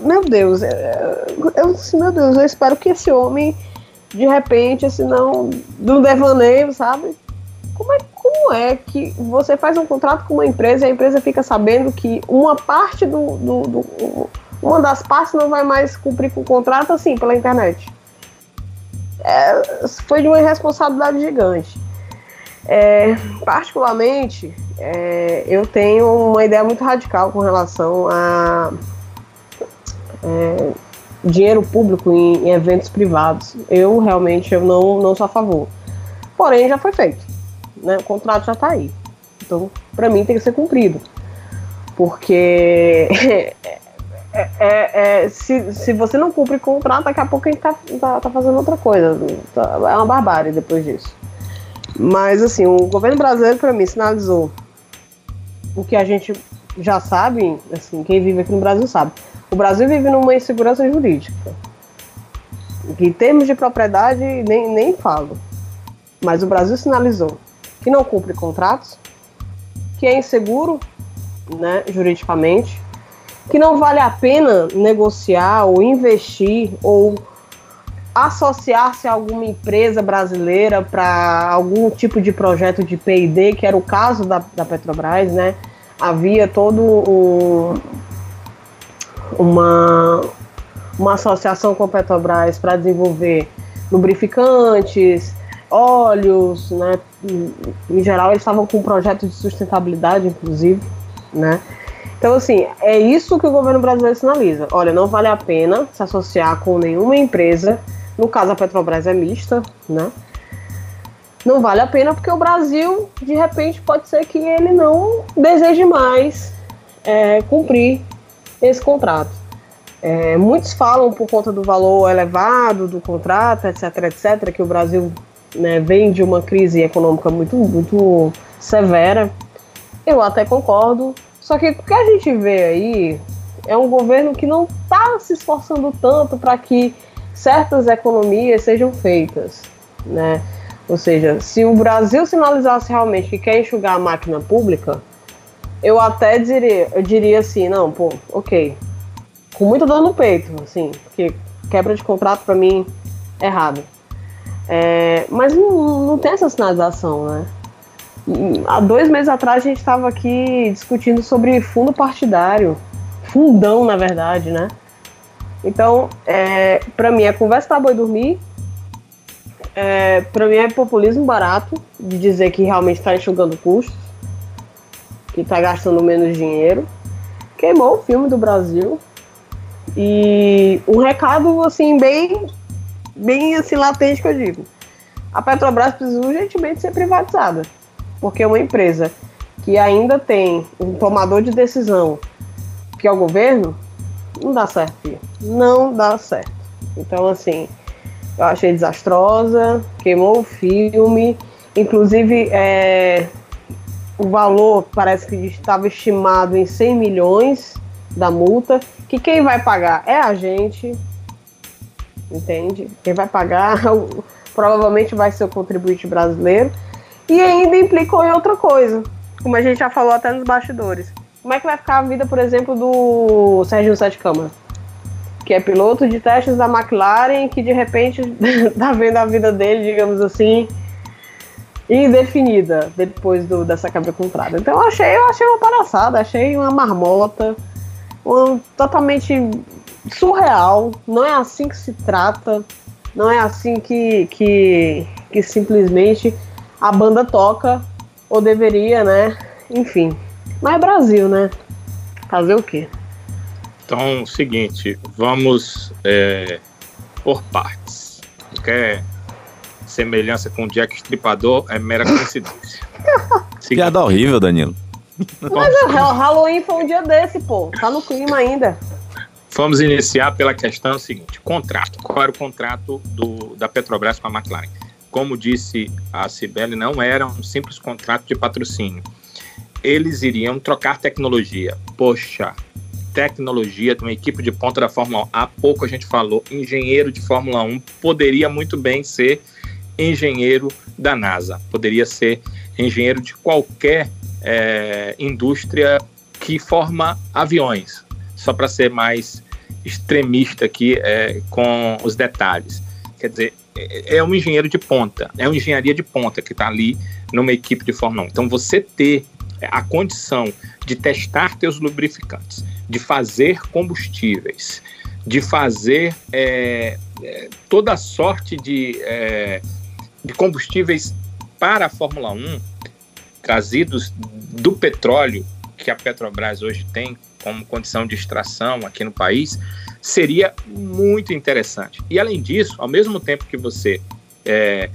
Meu Deus, é, eu disse, meu Deus, eu espero que esse homem, de repente, assim, não. Um devaneio, sabe? Como é, como é que você faz um contrato com uma empresa e a empresa fica sabendo que uma parte do, do, do uma das partes não vai mais cumprir com o contrato assim pela internet. É, foi de uma irresponsabilidade gigante. É, particularmente, é, eu tenho uma ideia muito radical com relação a é, dinheiro público em, em eventos privados. Eu realmente eu não, não sou a favor. Porém, já foi feito. Né? O contrato já está aí. Então, para mim, tem que ser cumprido. Porque é, é, é, se, se você não cumpre o contrato, daqui a pouco a gente tá, tá, tá fazendo outra coisa. Tá- é uma barbárie depois disso. Mas, assim, o governo brasileiro, para mim, sinalizou o que a gente já sabe, assim, quem vive aqui no Brasil sabe. O Brasil vive numa insegurança jurídica. Em termos de propriedade, nem, nem falo. Mas o Brasil sinalizou que não cumpre contratos, que é inseguro né, juridicamente, que não vale a pena negociar ou investir ou associar-se a alguma empresa brasileira para algum tipo de projeto de P&D, que era o caso da, da Petrobras, né? Havia todo um, uma, uma associação com a Petrobras para desenvolver lubrificantes, óleos, né? Em geral, eles estavam com um projeto de sustentabilidade, inclusive, né? Então, assim, é isso que o governo brasileiro sinaliza. Olha, não vale a pena se associar com nenhuma empresa. No caso, a Petrobras é mista, né? Não vale a pena porque o Brasil, de repente, pode ser que ele não deseje mais é, cumprir esse contrato. É, muitos falam por conta do valor elevado do contrato, etc, etc, que o Brasil né, vem de uma crise econômica muito, muito severa. Eu até concordo, só que o que a gente vê aí é um governo que não está se esforçando tanto para que certas economias sejam feitas, né? Ou seja, se o Brasil sinalizasse realmente que quer enxugar a máquina pública, eu até diria, eu diria assim, não, pô, ok, com muita dor no peito, assim, porque quebra de contrato para mim é errado. É, mas não, não tem essa sinalização, né? Há dois meses atrás a gente estava aqui discutindo sobre fundo partidário, fundão na verdade, né? Então, é, para mim é conversa para boi dormir. É, para mim é populismo barato de dizer que realmente está enxugando custos, que está gastando menos dinheiro. Queimou o filme do Brasil. E um recado assim bem, bem assim latente que eu digo. A Petrobras precisa urgentemente ser privatizada porque uma empresa que ainda tem um tomador de decisão, que é o governo, não dá certo. Não dá certo. Então, assim, eu achei desastrosa, queimou o filme. Inclusive, é, o valor parece que estava estimado em 100 milhões da multa, que quem vai pagar é a gente, entende? Quem vai pagar provavelmente vai ser o contribuinte brasileiro. E ainda implicou em outra coisa, como a gente já falou até nos bastidores. Como é que vai ficar a vida, por exemplo, do Sérgio Sete Câmara? Que é piloto de testes da McLaren, que de repente tá vendo a vida dele, digamos assim, indefinida depois do, dessa quebra contrato. Então eu achei, eu achei uma palhaçada, achei uma marmota, um, totalmente surreal. Não é assim que se trata, não é assim que, que, que simplesmente a banda toca, ou deveria, né? Enfim. Mas é Brasil, né? Fazer o quê? Então, seguinte, vamos é, por partes. Qualquer semelhança com o Jack Stripador é mera coincidência. Piada horrível, Danilo. Mas o Halloween foi um dia desse, pô. Tá no clima ainda. Vamos iniciar pela questão seguinte: contrato. Qual era o contrato do, da Petrobras com a McLaren? como disse a Cibele, não era um simples contrato de patrocínio. Eles iriam trocar tecnologia. Poxa, tecnologia de uma equipe de ponta da Fórmula 1. Há pouco a gente falou, engenheiro de Fórmula 1 poderia muito bem ser engenheiro da NASA, poderia ser engenheiro de qualquer é, indústria que forma aviões, só para ser mais extremista aqui é, com os detalhes. Quer dizer, é, é um engenheiro de ponta, é uma engenharia de ponta que está ali numa equipe de Fórmula 1. Então, você ter a condição de testar teus lubrificantes, de fazer combustíveis, de fazer é, é, toda sorte de, é, de combustíveis para a Fórmula 1, trazidos do petróleo que a Petrobras hoje tem como condição de extração aqui no país, seria muito interessante. E além disso, ao mesmo tempo que você é,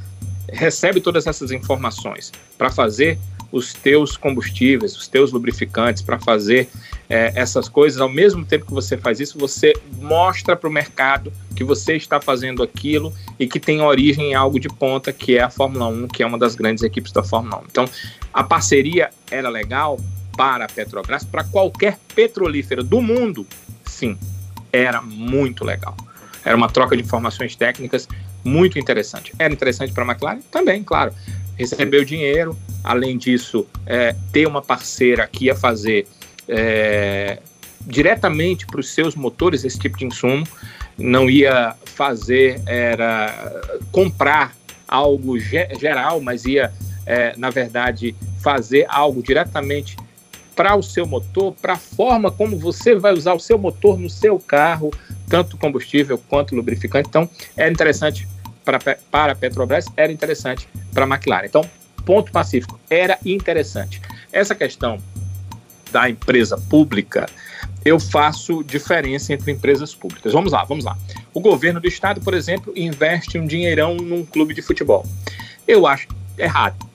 recebe todas essas informações para fazer os teus combustíveis, os teus lubrificantes, para fazer é, essas coisas, ao mesmo tempo que você faz isso, você mostra para o mercado que você está fazendo aquilo e que tem origem em algo de ponta, que é a Fórmula 1, que é uma das grandes equipes da Fórmula 1. Então, a parceria era legal para a Petrobras, para qualquer petrolífero do mundo, sim, era muito legal. Era uma troca de informações técnicas muito interessante. Era interessante para a McLaren? Também, claro. Recebeu dinheiro, além disso, é, ter uma parceira que ia fazer é, diretamente para os seus motores esse tipo de insumo, não ia fazer, era comprar algo geral, mas ia, é, na verdade, fazer algo diretamente para o seu motor, para a forma como você vai usar o seu motor no seu carro, tanto combustível quanto lubrificante. Então, é interessante para, para a Petrobras, era interessante para a McLaren. Então, ponto pacífico, era interessante. Essa questão da empresa pública, eu faço diferença entre empresas públicas. Vamos lá, vamos lá. O governo do estado, por exemplo, investe um dinheirão num clube de futebol. Eu acho errado.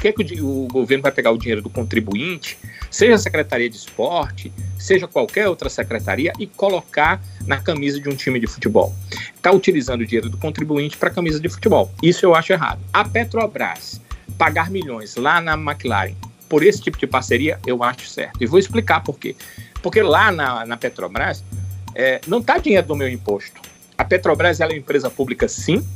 Por que, é que o, o governo vai pegar o dinheiro do contribuinte, seja a Secretaria de Esporte, seja qualquer outra secretaria, e colocar na camisa de um time de futebol? Está utilizando o dinheiro do contribuinte para camisa de futebol. Isso eu acho errado. A Petrobras pagar milhões lá na McLaren por esse tipo de parceria, eu acho certo. E vou explicar por quê. Porque lá na, na Petrobras é, não está dinheiro do meu imposto. A Petrobras é uma empresa pública, sim,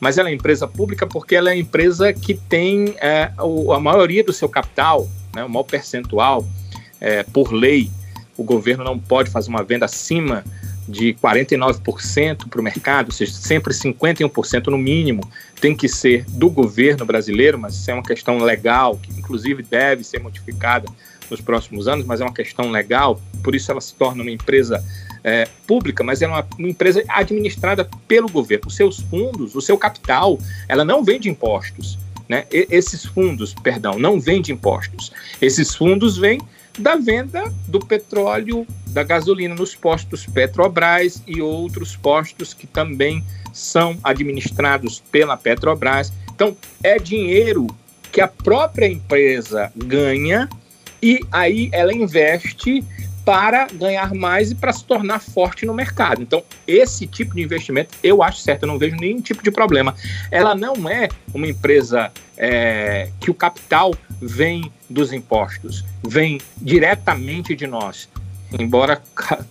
mas ela é empresa pública porque ela é empresa que tem é, o, a maioria do seu capital, né, o maior percentual, é, por lei, o governo não pode fazer uma venda acima de 49% para o mercado, ou seja, sempre 51% no mínimo tem que ser do governo brasileiro, mas isso é uma questão legal, que inclusive deve ser modificada nos próximos anos, mas é uma questão legal, por isso ela se torna uma empresa é, pública, mas é uma, uma, empresa administrada pelo governo. Os seus fundos, o seu capital, ela não vem de impostos. Né? E, esses fundos, perdão, não vêm de impostos. Esses fundos vêm da venda do petróleo, da gasolina nos postos Petrobras e outros postos que também são administrados pela Petrobras. Então, é dinheiro que a própria empresa ganha e aí ela investe para ganhar mais e para se tornar forte no mercado. Então, esse tipo de investimento eu acho certo, eu não vejo nenhum tipo de problema. Ela não é uma empresa é, que o capital vem dos impostos, vem diretamente de nós. Embora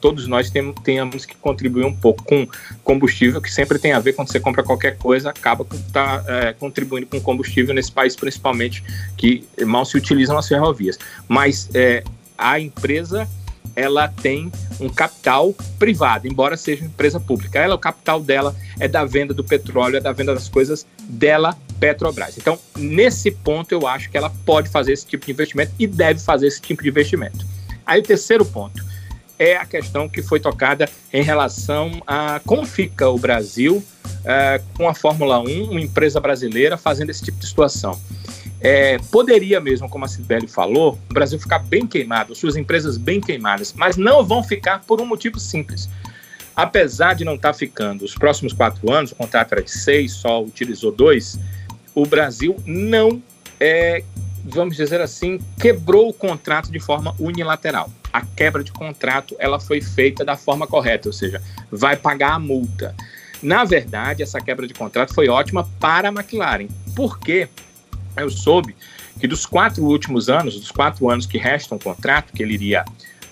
todos nós tenhamos que contribuir um pouco com combustível, que sempre tem a ver quando você compra qualquer coisa, acaba tá, é, contribuindo com combustível nesse país, principalmente que mal se utilizam as ferrovias. Mas é, a empresa ela tem um capital privado, embora seja empresa pública. Ela, o capital dela é da venda do petróleo, é da venda das coisas dela, Petrobras. Então, nesse ponto, eu acho que ela pode fazer esse tipo de investimento e deve fazer esse tipo de investimento. Aí, o terceiro ponto é a questão que foi tocada em relação a como fica o Brasil uh, com a Fórmula 1, uma empresa brasileira, fazendo esse tipo de situação. É, poderia mesmo, como a Sibeli falou, o Brasil ficar bem queimado, suas empresas bem queimadas, mas não vão ficar por um motivo simples. Apesar de não estar tá ficando os próximos quatro anos, o contrato era de seis, só utilizou dois, o Brasil não, é, vamos dizer assim, quebrou o contrato de forma unilateral. A quebra de contrato ela foi feita da forma correta, ou seja, vai pagar a multa. Na verdade, essa quebra de contrato foi ótima para a McLaren. Por quê? eu soube que dos quatro últimos anos, dos quatro anos que restam o contrato, que ele iria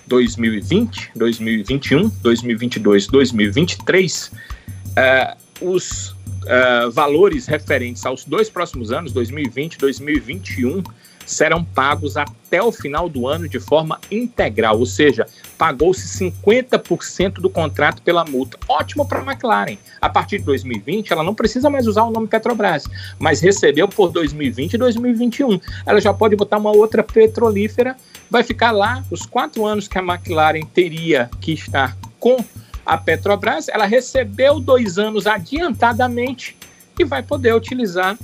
2020, 2021, 2022, 2023, uh, os uh, valores referentes aos dois próximos anos, 2020 e 2021, serão pagos até o final do ano de forma integral, ou seja, pagou-se 50% do contrato pela multa. Ótimo para a McLaren. A partir de 2020, ela não precisa mais usar o nome Petrobras, mas recebeu por 2020 e 2021. Ela já pode botar uma outra petrolífera, vai ficar lá os quatro anos que a McLaren teria que estar com a Petrobras. Ela recebeu dois anos adiantadamente e vai poder utilizar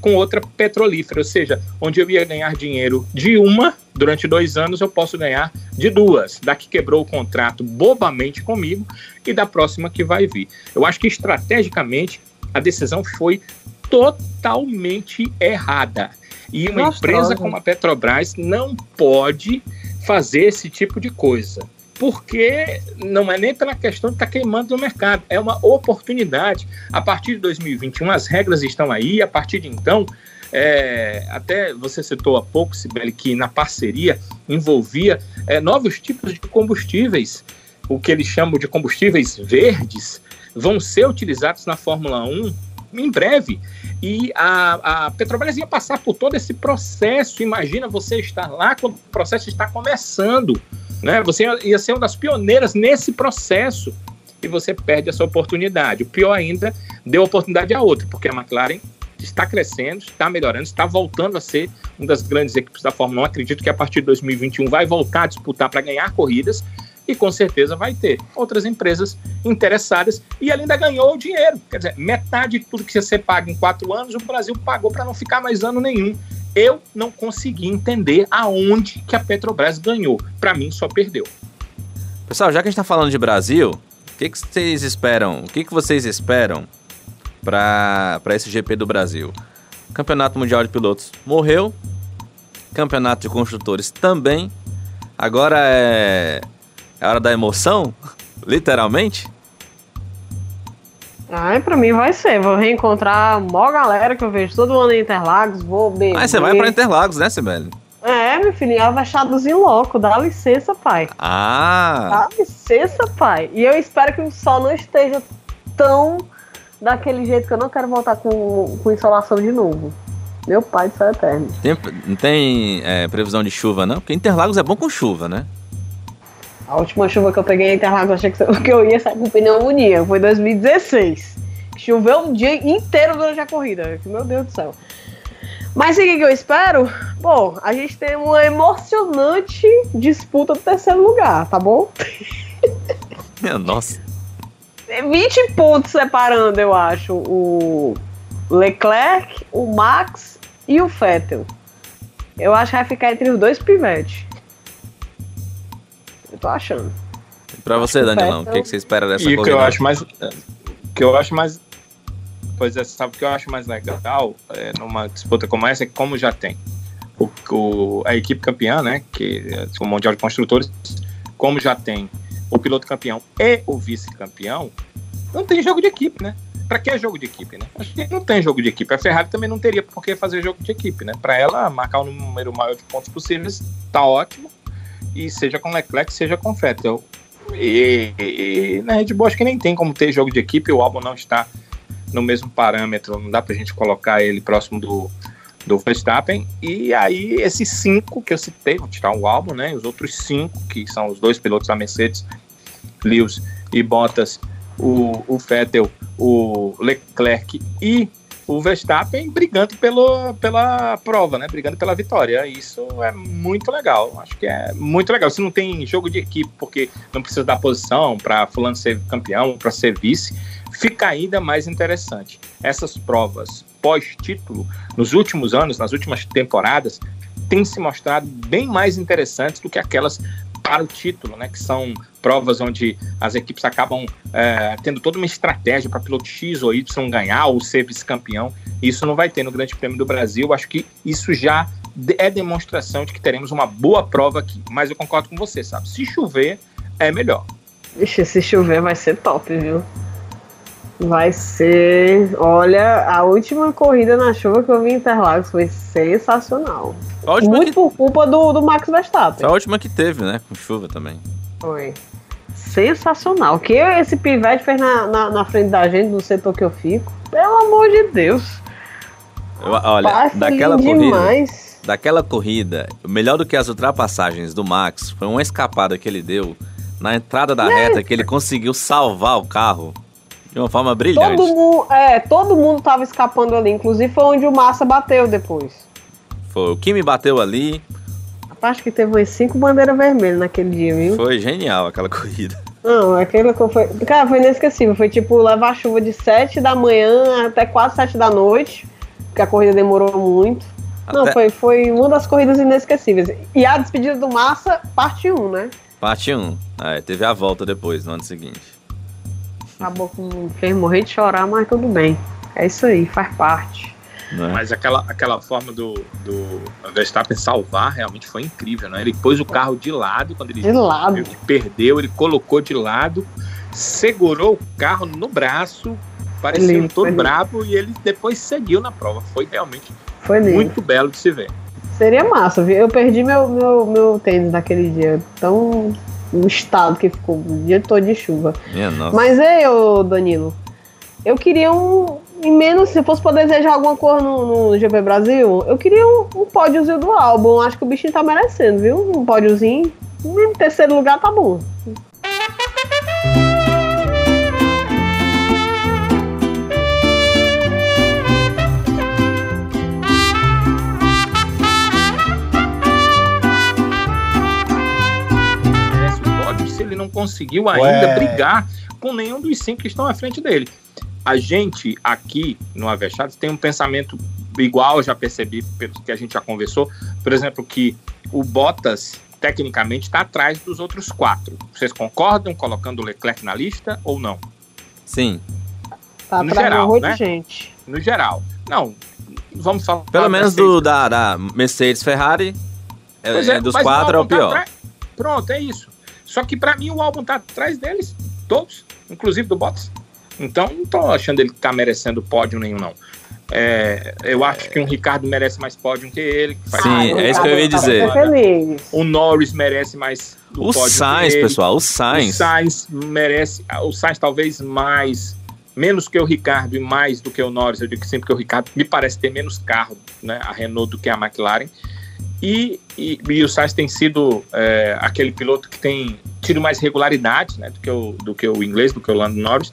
com outra petrolífera, ou seja, onde eu ia ganhar dinheiro de uma durante dois anos, eu posso ganhar de duas. Da que quebrou o contrato bobamente comigo e da próxima que vai vir. Eu acho que estrategicamente a decisão foi totalmente errada. E uma Nossa, empresa como a Petrobras não pode fazer esse tipo de coisa porque não é nem pela questão de estar tá queimando no mercado, é uma oportunidade. A partir de 2021, as regras estão aí, a partir de então, é, até você citou há pouco, Sibeli, que na parceria envolvia é, novos tipos de combustíveis, o que eles chamam de combustíveis verdes, vão ser utilizados na Fórmula 1 em breve. E a, a Petrobras ia passar por todo esse processo. Imagina você estar lá quando o processo está começando Né? Você ia ser uma das pioneiras nesse processo e você perde essa oportunidade. O pior ainda, deu oportunidade a outra, porque a McLaren está crescendo, está melhorando, está voltando a ser uma das grandes equipes da Fórmula 1. Acredito que a partir de 2021 vai voltar a disputar para ganhar corridas e com certeza vai ter outras empresas interessadas e ele ainda ganhou o dinheiro. Quer dizer, metade de tudo que você paga em quatro anos, o Brasil pagou para não ficar mais ano nenhum. Eu não consegui entender aonde que a Petrobras ganhou. Para mim, só perdeu. Pessoal, já que a gente está falando de Brasil, o que, que vocês esperam? O que, que vocês esperam para esse GP do Brasil? Campeonato Mundial de Pilotos morreu. Campeonato de Construtores também. Agora é, é hora da emoção? Literalmente? Ai, pra mim vai ser. Vou reencontrar maior galera que eu vejo todo ano em Interlagos. Vou beber. Mas você vai pra Interlagos, né, Sibeli? É, meu filho, avachados em loco. Dá licença, pai. Ah! Dá licença, pai. E eu espero que o sol não esteja tão daquele jeito que eu não quero voltar com, com insolação de novo. Meu pai do céu eterno. Tem, não tem é, previsão de chuva, não? Porque Interlagos é bom com chuva, né? A última chuva que eu peguei em Interlagos, achei que eu ia sair com pneumonia. Foi 2016. Choveu o dia inteiro durante a corrida. Meu Deus do céu. Mas o que eu espero? Bom, a gente tem uma emocionante disputa do terceiro lugar, tá bom? Minha nossa. 20 pontos separando, eu acho, o Leclerc, o Max e o Vettel. Eu acho que vai ficar entre os dois pivetes. Eu tô achando. E pra você, Danilão, o que, que você espera dessa e corrida? o que eu acho mais. Que eu acho mais. Pois é, sabe o que eu acho mais legal é, numa disputa como essa é que como já tem o, o, a equipe campeã, né? Que é o Mundial de Construtores, como já tem o piloto campeão e o vice-campeão, não tem jogo de equipe, né? Para que é jogo de equipe, né? Acho que não tem jogo de equipe. A Ferrari também não teria por que fazer jogo de equipe, né? Para ela marcar o número maior de pontos possíveis, tá ótimo. E seja com Leclerc, seja com Vettel. E, e, na Red Bull acho que nem tem como ter jogo de equipe. O álbum não está no mesmo parâmetro, não dá pra gente colocar ele próximo do, do Verstappen. E aí, esses cinco que eu citei, vou tirar o álbum, né? Os outros cinco, que são os dois pilotos da Mercedes, Lewis e Bottas, o, o Vettel, o Leclerc e o Verstappen brigando pelo, pela prova, né? Brigando pela vitória. Isso é muito legal. Acho que é muito legal. Se não tem jogo de equipe, porque não precisa dar posição para fulano ser campeão, para ser vice, fica ainda mais interessante. Essas provas pós-título, nos últimos anos, nas últimas temporadas, têm se mostrado bem mais interessantes do que aquelas para o título, né? Que são provas onde as equipes acabam é, tendo toda uma estratégia para piloto X ou Y ganhar ou ser vice-campeão. Isso não vai ter no Grande Prêmio do Brasil. Acho que isso já é demonstração de que teremos uma boa prova aqui. Mas eu concordo com você, sabe? Se chover, é melhor. Ixi, se chover vai ser top, viu? Vai ser. Olha, a última corrida na chuva que eu vi em Interlagos foi sensacional. Muito que... por culpa do, do Max Verstappen. Foi a última que teve, né? Com chuva também. Foi. Sensacional. O que esse pivete fez na, na, na, frente da gente, no setor que eu fico? Pelo amor de Deus. Eu, olha, daquela corrida. Demais. Daquela corrida, melhor do que as ultrapassagens do Max, foi uma escapada que ele deu na entrada da é. reta que ele conseguiu salvar o carro de uma forma brilhante. Todo mundo, é, todo mundo tava escapando ali, inclusive foi onde o Massa bateu depois. Foi, o Kimi bateu ali. Acho que teve umas cinco bandeiras vermelhas naquele dia, viu? Foi genial aquela corrida. Não, aquela foi. Cara, foi inesquecível. Foi tipo levar chuva de 7 da manhã até quase 7 da noite. Porque a corrida demorou muito. Até... Não, foi, foi uma das corridas inesquecíveis. E a despedida do Massa, parte 1, né? Parte 1. É, teve a volta depois, no ano seguinte. Acabou com fez morrer de chorar, mas tudo bem. É isso aí, faz parte. Né? Mas aquela, aquela forma do, do Verstappen salvar realmente foi incrível, né? Ele pôs o carro de lado quando ele, de lado. ele perdeu, ele colocou de lado, segurou o carro no braço, parecia ele, um todo brabo e ele depois seguiu na prova. Foi realmente foi muito belo de se ver. Seria massa, viu? Eu perdi meu, meu, meu tênis naquele dia. Tão o estado que ficou o dia todo de chuva. Mas é, eu, Danilo, eu queria um, em menos, se fosse pra desejar alguma coisa no, no GP Brasil, eu queria um, um pódiozinho do álbum. Acho que o bichinho tá merecendo, viu? Um pódiozinho. Em terceiro lugar tá bom. Não conseguiu ainda Ué. brigar com nenhum dos cinco que estão à frente dele. A gente aqui no Avechados tem um pensamento igual, já percebi pelo que a gente já conversou, por exemplo, que o Bottas tecnicamente está atrás dos outros quatro. Vocês concordam colocando o Leclerc na lista ou não? Sim. Tá No geral, né? de gente. No geral. Não, vamos falar. Pelo menos do, da, da Mercedes Ferrari, é, Pois é, dos quatro é o álbum tá pior. atrás- Pronto, é isso. Só que pra mim o álbum tá atrás deles, todos, inclusive do Bottas. Então não tô achando ele que tá merecendo pódio nenhum, não. É, eu acho que um Ricardo merece mais pódio que ele. que faz- Sim, é isso que eu ia Tá dizer. O Norris merece mais O pódio Sainz, pessoal, o O Sainz. Sainz merece. O Sainz talvez mais. Menos que o Ricardo e mais do que o Norris. Eu digo sempre que o Ricardo me parece ter menos carro, né? A Renault do que a McLaren. E, e, e o Sainz tem sido é, aquele piloto que tem tido mais regularidade né, do, que o, do que o inglês, do que o Lando Norris.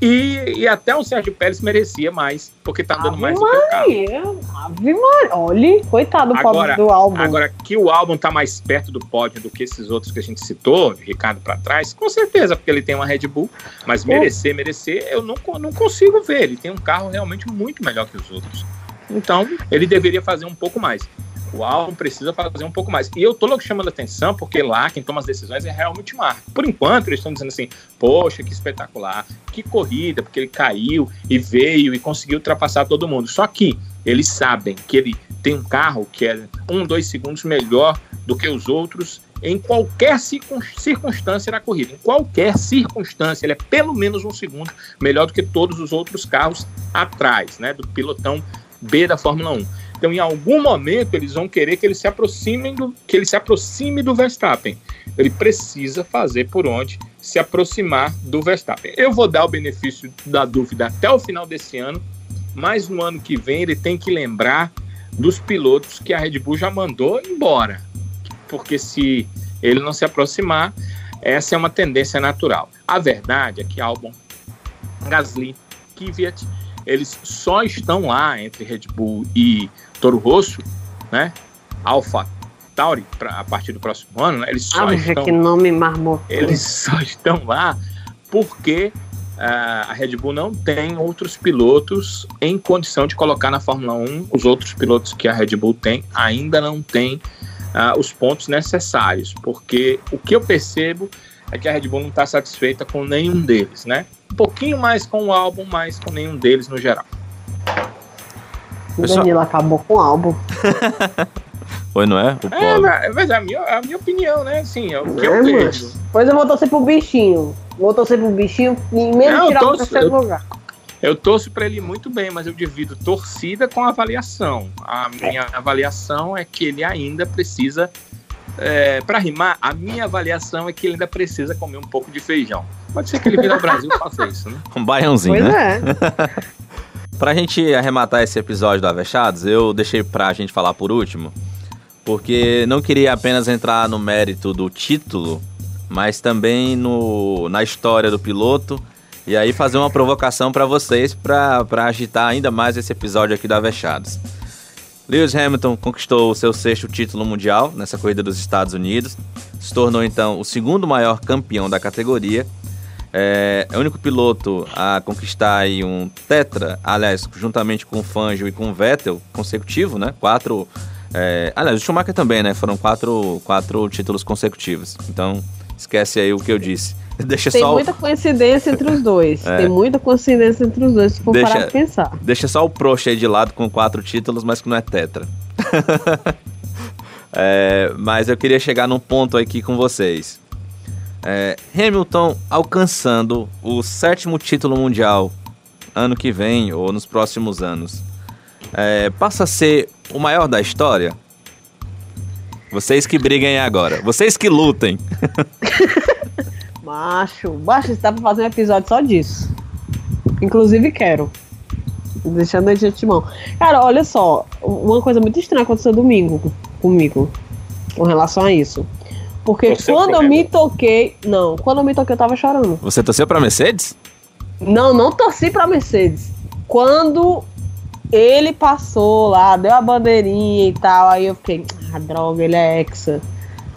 E, e até o Sérgio Pérez merecia mais, porque tá dando mais do que o carro. Ave Maria. Olha, coitado do Agora- do álbum. Agora, que o álbum tá mais perto do pódio do que esses outros que a gente citou, de Ricardo para trás, com certeza, porque ele tem uma Red Bull, mas merecer, merecer, eu não, não consigo ver. Ele tem um carro realmente muito melhor que os outros. Então, ele deveria fazer um pouco mais. O álbum precisa fazer um pouco mais. E eu tô logo chamando atenção, porque lá quem toma as decisões é realmente Marco. Por enquanto, eles estão dizendo assim: poxa, que espetacular, que corrida, porque ele caiu e veio e conseguiu ultrapassar todo mundo. Só que eles sabem que ele tem um carro que é um, dois segundos melhor do que os outros em qualquer circun- circunstância da corrida. Em qualquer circunstância, ele é pelo menos um segundo melhor do que todos os outros carros atrás, né? Do pilotão B da Fórmula 1. Então, em algum momento, eles vão querer que ele se aproximem do que ele se aproxime do Verstappen. Ele precisa fazer por onde se aproximar do Verstappen. Eu vou dar o benefício da dúvida até o final desse ano, mas no ano que vem ele tem que lembrar dos pilotos que a Red Bull já mandou embora. Porque se ele não se aproximar, essa é uma tendência natural. A verdade é que Albon, Gasly, Kvyat, eles só estão lá entre Red Bull e Toro Rosso, né? Alpha Tauri, pra, a partir do próximo ano, né? Eles só Ave, estão que nome marmoto. eles só estão lá porque ah, a Red Bull não tem outros pilotos em condição de colocar na Fórmula 1. Os outros pilotos que a Red Bull tem ainda não têm ah, os pontos necessários, porque o que eu percebo é que a Red Bull não está satisfeita com nenhum deles, né? Um pouquinho mais com o álbum, mas com nenhum deles no geral. O Pessoal- Danilo acabou com o álbum. Foi, não é? O É, pobre. mas mas a minha, a minha opinião, né? Assim, é o que É, eu vejo. Pois eu vou torcer pro bichinho. Vou torcer pro bichinho e Não, mesmo eu tirar o torço- terceiro eu- lugar. Eu torço para ele muito bem, mas eu divido torcida com avaliação. A minha avaliação é que ele ainda precisa, para rimar, a minha avaliação é que ele ainda precisa comer um pouco de feijão. Pode ser que ele vire ao Brasil e faça isso, né? Um baiãozinho, Pois né? é. Pra gente arrematar esse episódio do Avechados, eu deixei pra gente falar por último, porque não queria apenas entrar no mérito do título, mas também no, na história do piloto, e aí fazer uma provocação pra vocês pra pra agitar ainda mais esse episódio aqui do Avechados. Lewis Hamilton conquistou o seu sexto título mundial nessa corrida dos Estados Unidos, se tornou então o segundo maior campeão da categoria é, é o único piloto a conquistar um tetra, aliás, juntamente com o Fangio e com o Vettel, consecutivo, né? Quatro. é, aliás, o Schumacher também, né? Foram quatro, quatro títulos consecutivos. Então, esquece aí o que eu disse. Deixa Tem só, o- muita coincidência entre os dois. É. Tem muita coincidência entre os dois, se for Deixa- parar pra pensar. deixa só o Prost aí de lado com quatro títulos, mas que não é tetra. É, mas eu queria chegar num ponto aqui com vocês. É, Hamilton alcançando o sétimo título mundial ano que vem ou nos próximos anos, é, passa a ser o maior da história? Vocês que briguem agora, vocês que lutem. Macho, macho, dá pra fazer um episódio só disso. Inclusive quero. Deixando a de mão. Cara, olha só, uma coisa muito estranha aconteceu domingo comigo com relação a isso. Porque Torceu quando eu me toquei. Não, quando eu me toquei, eu tava chorando. Você torceu pra Mercedes? Não, não torci pra Mercedes. Quando ele passou lá, deu a bandeirinha e tal, aí eu fiquei, ah, droga, ele é Hexa.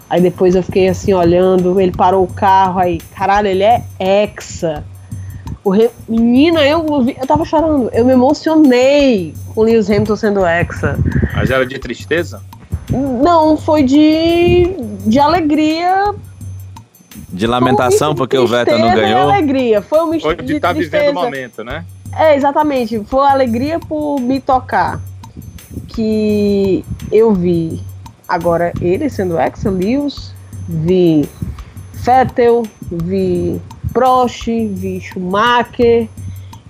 Aí depois eu fiquei assim olhando, ele parou o carro, aí, caralho, ele é Hexa. O re... Menina, eu, vi- eu tava chorando, eu me emocionei com o Lewis Hamilton sendo Hexa. Mas era de tristeza? Não, foi de, de alegria. De lamentação um de porque o Vettel não ganhou? alegria. Foi um misto Foi de de estar vivendo tristeza. o momento, né? É, exatamente. Foi a alegria por me tocar que eu vi. Agora, ele sendo Hexa Lewis, vi Vettel, vi Prost, vi Schumacher,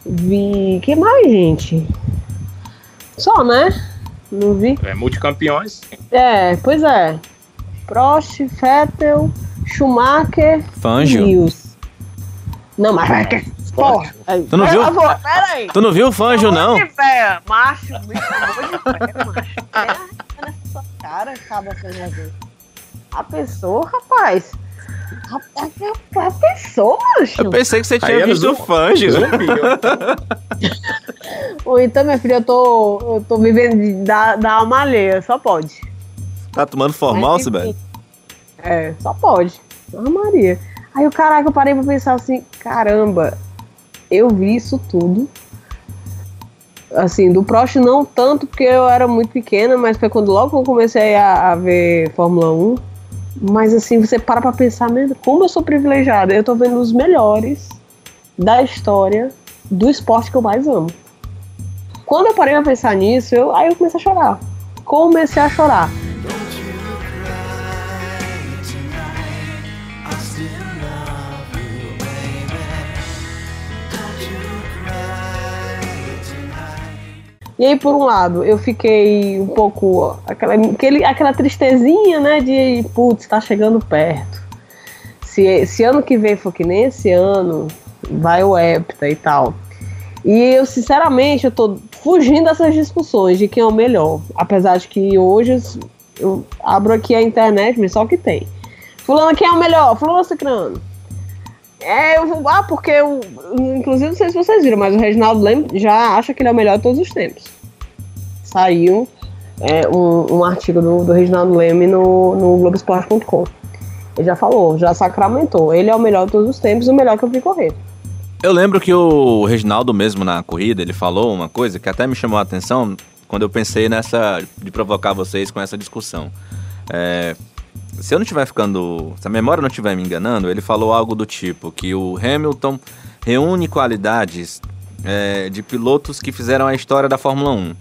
vi. que mais, gente? Só, né? Não vi? É, multicampeões. É, pois é. Prost, Vettel, Schumacher, Fangio. Lewis. Não, mas que porra. Aí, Tu não viu? favor. Tu não viu o Fangio, não? Véia, macho, bicho, amor de fé, macho. É cara, acaba sendo A pessoa, rapaz. A, a, a pessoa, macho. Eu pensei que você Aí tinha era visto o Fangio. Ou então, minha filha, eu tô, eu tô vivendo de- da, da alma alheia, só pode. Tá tomando formal, Sibeli? É, só pode. Ah, Maria. Aí o caraca, eu parei pra pensar assim, caramba, eu vi isso tudo. Assim, do Prost não tanto porque eu era muito pequena, mas foi quando logo eu comecei a, a ver Fórmula 1. Mas assim, você para pra pensar mesmo, como eu sou privilegiada, eu tô vendo os melhores da história do esporte que eu mais amo. Quando eu parei pra pensar nisso, eu, aí eu comecei a chorar. Comecei a chorar. E aí, por um lado, eu fiquei um pouco. Aquela, aquele, aquela tristezinha, né? De, putz, tá chegando perto. Se esse ano que vem for que nem esse ano, vai o Hepta e tal. E eu, sinceramente, eu tô fugindo dessas discussões de quem é o melhor. Apesar de que hoje eu abro aqui a internet, mas só o que tem. Fulano, quem é o melhor? Fulano Cicrano. É, eu vou. Ah, porque eu. Inclusive, não sei se vocês viram, mas o Reginaldo Leme já acha que ele é o melhor de todos os tempos. Saiu é, um, um artigo do, do Reginaldo Leme no, no Globoesporte.com. Ele já falou, já sacramentou. Ele é o melhor de todos os tempos, o melhor que eu vi correr. Eu lembro que o Reginaldo mesmo na corrida, ele falou uma coisa que até me chamou a atenção quando eu pensei nessa de provocar vocês com essa discussão. É, se eu não estiver ficando, se a memória não estiver me enganando, ele falou algo do tipo que o Hamilton reúne qualidades é, de pilotos que fizeram a história da Fórmula 1.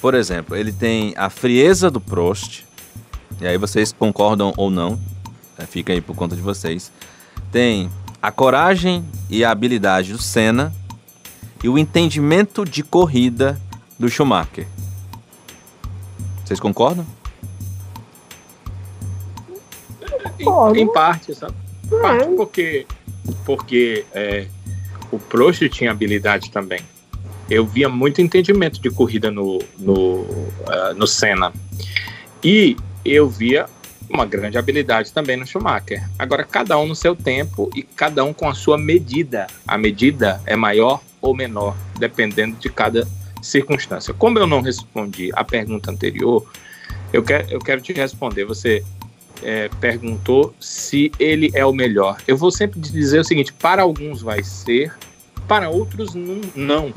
Por exemplo, ele tem a frieza do Prost, e aí vocês concordam ou não, é, fica aí por conta de vocês. Tem a coragem e a habilidade do Senna e o entendimento de corrida do Schumacher. Vocês concordam? Em, em parte, sabe? Em parte porque, porque é, o Prost tinha habilidade também. Eu via muito entendimento de corrida no, no, ah, no Senna. E eu via uma grande habilidade também no Schumacher. Agora, cada um no seu tempo e cada um com a sua medida. A medida é maior ou menor, dependendo de cada circunstância. Como eu não respondi a pergunta anterior, eu quero, eu quero te responder. Você é, perguntou se ele é o melhor. Eu vou sempre dizer o seguinte: para alguns vai ser, para outros não.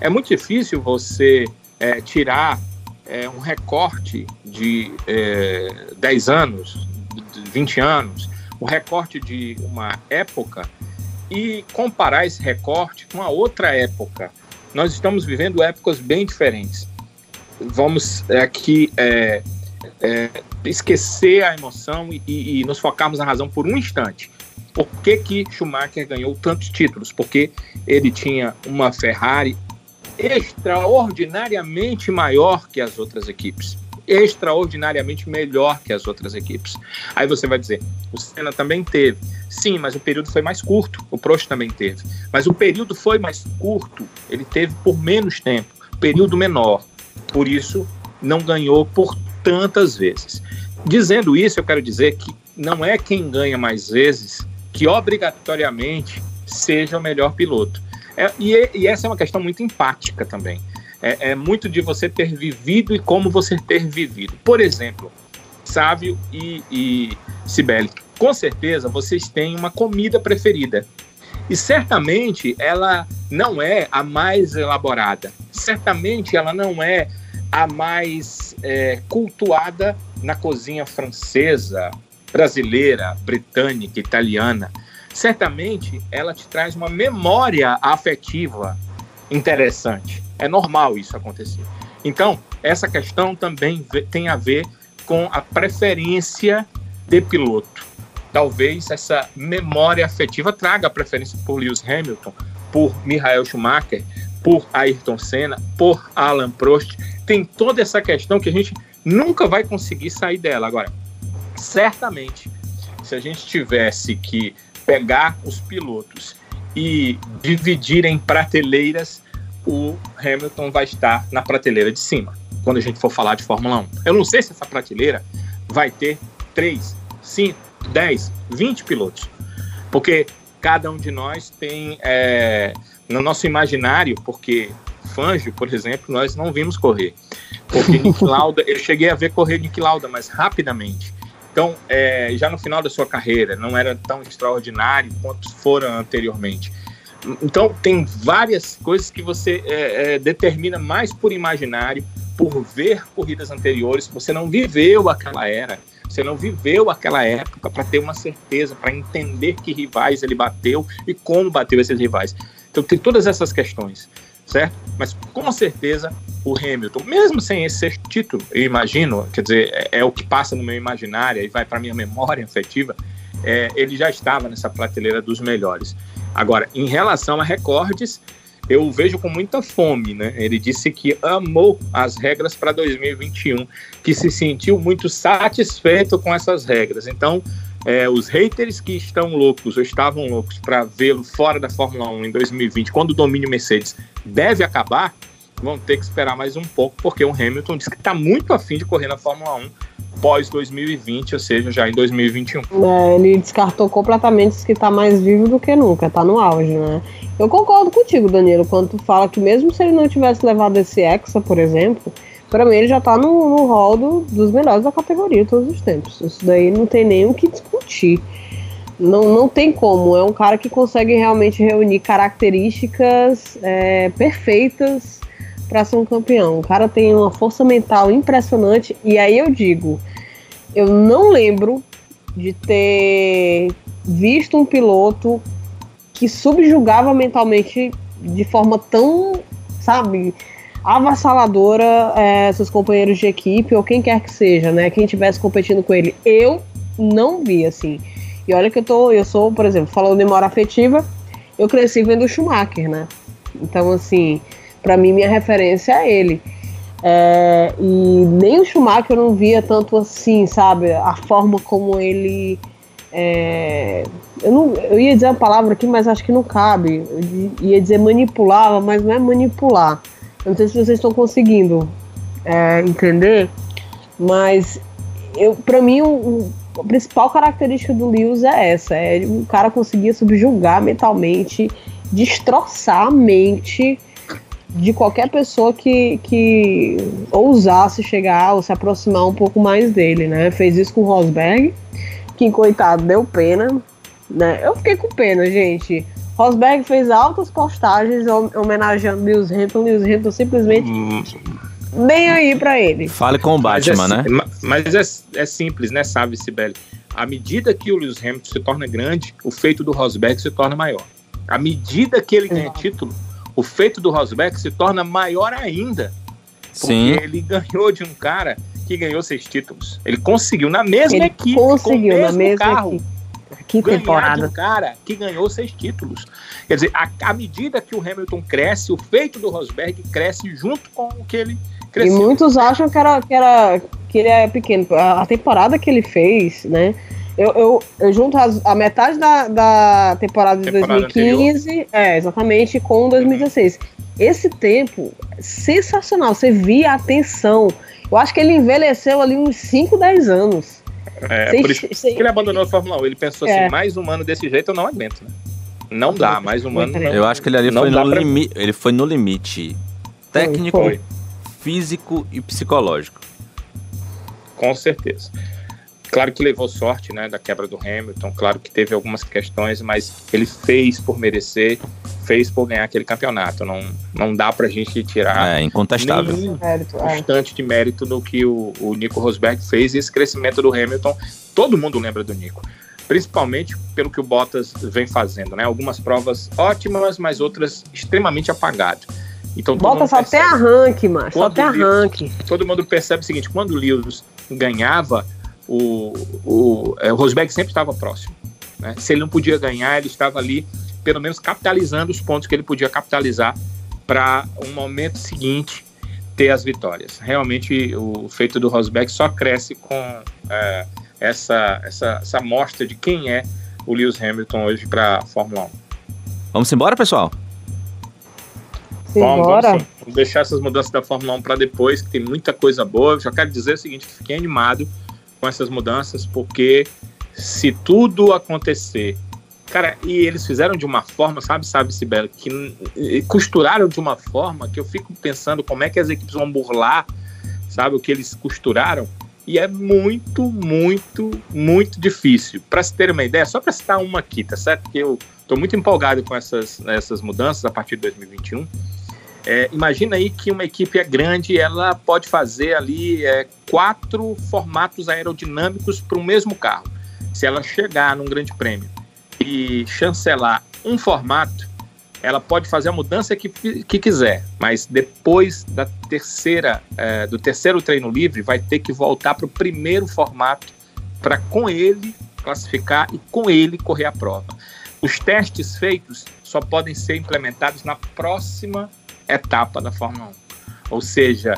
É muito difícil você é, tirar é, um recorte de é, 10 anos, de 20 anos, um recorte de uma época e comparar esse recorte com a outra época. Nós estamos vivendo épocas bem diferentes. Vamos aqui é, é, esquecer a emoção e, e, e nos focarmos na razão por um instante. Por que, que Schumacher ganhou tantos títulos? Porque ele tinha uma Ferrari extraordinariamente maior que as outras equipes. Extraordinariamente melhor que as outras equipes. Aí você vai dizer, o Senna também teve. Sim, mas o período foi mais curto. O Prost também teve. Mas o período foi mais curto. Ele teve por menos tempo. Período menor. Por isso, não ganhou por tantas vezes. Dizendo isso, eu quero dizer que não é quem ganha mais vezes que obrigatoriamente seja o melhor piloto. É, e, e, essa é uma questão muito empática também. É, é, muito de você ter vivido e como você ter vivido. Por exemplo, Sávio e, e Sibeli, com certeza vocês têm uma comida preferida. E certamente ela não é a mais elaborada. Certamente ela não é a mais é, cultuada na cozinha francesa, brasileira, britânica, italiana. Certamente ela te traz uma memória afetiva interessante. É normal isso acontecer. Então, essa questão também tem a ver com a preferência de piloto. Talvez essa memória afetiva traga a preferência por Lewis Hamilton, por Michael Schumacher, por Ayrton Senna, por Alan Prost. Tem toda essa questão que a gente nunca vai conseguir sair dela. Agora, certamente, se a gente tivesse que pegar os pilotos e dividir em prateleiras, o Hamilton vai estar na prateleira de cima, quando a gente for falar de Fórmula 1. Eu não sei se essa prateleira vai ter 3, 5, 10, 20 pilotos, porque cada um de nós tem é, no nosso imaginário, porque Fangio, por exemplo, nós não vimos correr. Porque Nick Lauda, eu cheguei a ver correr Nick Lauda, mas rapidamente. Então, é, já no final da sua carreira, não era tão extraordinário quanto foram anteriormente. Então, tem várias coisas que você é, é, determina mais por imaginário, por ver corridas anteriores, você não viveu aquela era, você não viveu aquela época para ter uma certeza, para entender que rivais ele bateu e como bateu esses rivais. Então, tem todas essas questões certo? Mas com certeza o Hamilton, mesmo sem esse título, eu imagino, quer dizer, é, é o que passa no meu imaginário e vai para minha memória afetiva, é, ele já estava nessa prateleira dos melhores. Agora, em relação a recordes, eu vejo com muita fome, né? Ele disse que amou as regras para 2021, que se sentiu muito satisfeito com essas regras. Então, é, os haters que estão loucos ou estavam loucos para vê-lo fora da Fórmula 1 em 2020, quando o domínio Mercedes deve acabar, vão ter que esperar mais um pouco, porque o Hamilton disse que está muito afim de correr na Fórmula 1 pós 2020, ou seja, já em 2021. É, ele descartou completamente que está mais vivo do que nunca, está no auge, né? Eu concordo contigo, Danilo, quando tu fala que mesmo se ele não tivesse levado esse Hexa, por exemplo, para mim ele já tá no, no hall do, dos melhores da categoria todos os tempos. Isso daí não tem nem o que discutir. Não, não tem como. É um cara que consegue realmente reunir características é, perfeitas para ser um campeão. O cara tem uma força mental impressionante. E aí eu digo, eu não lembro de ter visto um piloto que subjugava mentalmente de forma tão, sabe, avassaladora é, seus companheiros de equipe ou quem quer que seja, né? Quem estivesse competindo com ele. Eu não vi, assim. E olha que eu tô, eu sou, por exemplo, falando de memória afetiva, eu cresci vendo o Schumacher, né? Então, assim, para mim, minha referência é ele. É, e nem o Schumacher eu não via tanto assim, sabe? A forma como ele. É, eu, não, eu ia dizer uma palavra aqui, mas acho que não cabe. Eu ia dizer manipulava, mas não é manipular eu não sei se vocês estão conseguindo é, entender, mas eu, para mim o, a principal característica do Lewis é essa: é o cara conseguir subjugar mentalmente, destroçar a mente de qualquer pessoa que, que ousasse chegar ou se aproximar um pouco mais dele, né? Fez isso com o Rosberg, que coitado deu pena, né? Eu fiquei com pena, gente. Rosberg fez altas postagens homenageando Lewis Hamilton. Lewis Hamilton simplesmente hum. nem aí para ele. Fale com o Batman, mas é, né? Mas é, é simples, né, sabe, Sibeli? À medida que o Lewis Hamilton se torna grande, o feito do Rosberg se torna maior. À medida que ele ganha título, o feito do Rosberg se torna maior ainda. Porque Sim. ele ganhou de um cara que ganhou seis títulos. Ele conseguiu na mesma ele equipe, conseguiu com o mesmo na mesma carro. Equipe que temporada. um cara que ganhou seis títulos. Quer dizer, à medida que o Hamilton cresce, o feito do Rosberg cresce junto com o que ele cresceu. E muitos acham que, era, que, era, que ele é pequeno. A temporada que ele fez, né? Eu, eu, eu junto as, a metade da, da temporada de temporada 2015, anterior. é, exatamente, com 2016. Uhum. Esse tempo, sensacional. Você via a tensão. Eu acho que ele envelheceu ali uns 5, 10 anos É, por isso que ele abandonou a Fórmula 1. Ele pensou É. assim, mais um ano desse jeito eu não aguento, né? Não dá, mais um ano. não- Eu acho que ele ali foi no, pra- limi ele foi no limite técnico, Foi, físico e psicológico. com certeza. Claro que levou sorte, né, da quebra do Hamilton. Claro que teve algumas questões, mas ele fez por merecer, fez por ganhar aquele campeonato. Não, não dá pra gente tirar É, incontestável. nenhum Mérito, é. constante de mérito no que o, o Nico Rosberg fez e esse crescimento do Hamilton. Todo mundo lembra do Nico. Principalmente pelo que o Bottas vem fazendo, né? Algumas provas ótimas, mas outras extremamente apagado. Então mundo só tem percebe- arranque, mano. Só Lewis- arranque. todo mundo percebe o seguinte: quando o Lewis ganhava, o, o, é, o Rosberg sempre estava próximo. né? Se ele não podia ganhar, ele estava ali, pelo menos capitalizando os pontos que ele podia capitalizar para um momento seguinte ter as vitórias. Realmente, o feito do Rosberg só cresce com é, essa, essa, essa mostra de quem é o Lewis Hamilton hoje para a Fórmula 1. Vamos embora, pessoal? Vamos, vamos, sim. Vamos deixar essas mudanças da Fórmula 1 para depois, que tem muita coisa boa. Eu já quero dizer o seguinte: fiquei animado com essas mudanças, porque se tudo acontecer. Cara, e eles fizeram de uma forma, sabe, sabe, Sibeli, que costuraram de uma forma que eu fico pensando como é que as equipes vão burlar, sabe, o que eles costuraram. E é muito, muito, muito difícil. Para se ter uma ideia, só para citar uma aqui, tá certo? Porque eu estou muito empolgado com essas, essas mudanças a partir de 2021. É, imagina aí que uma equipe é grande, ela pode fazer ali é, quatro formatos aerodinâmicos para o mesmo carro. Se ela chegar num grande prêmio e chancelar um formato, ela pode fazer a mudança que, que quiser, mas depois da terceira, é, do terceiro treino livre, vai ter que voltar para o primeiro formato para com ele classificar e com ele correr a prova. Os testes feitos só podem ser implementados na próxima etapa da Fórmula 1. Ou seja,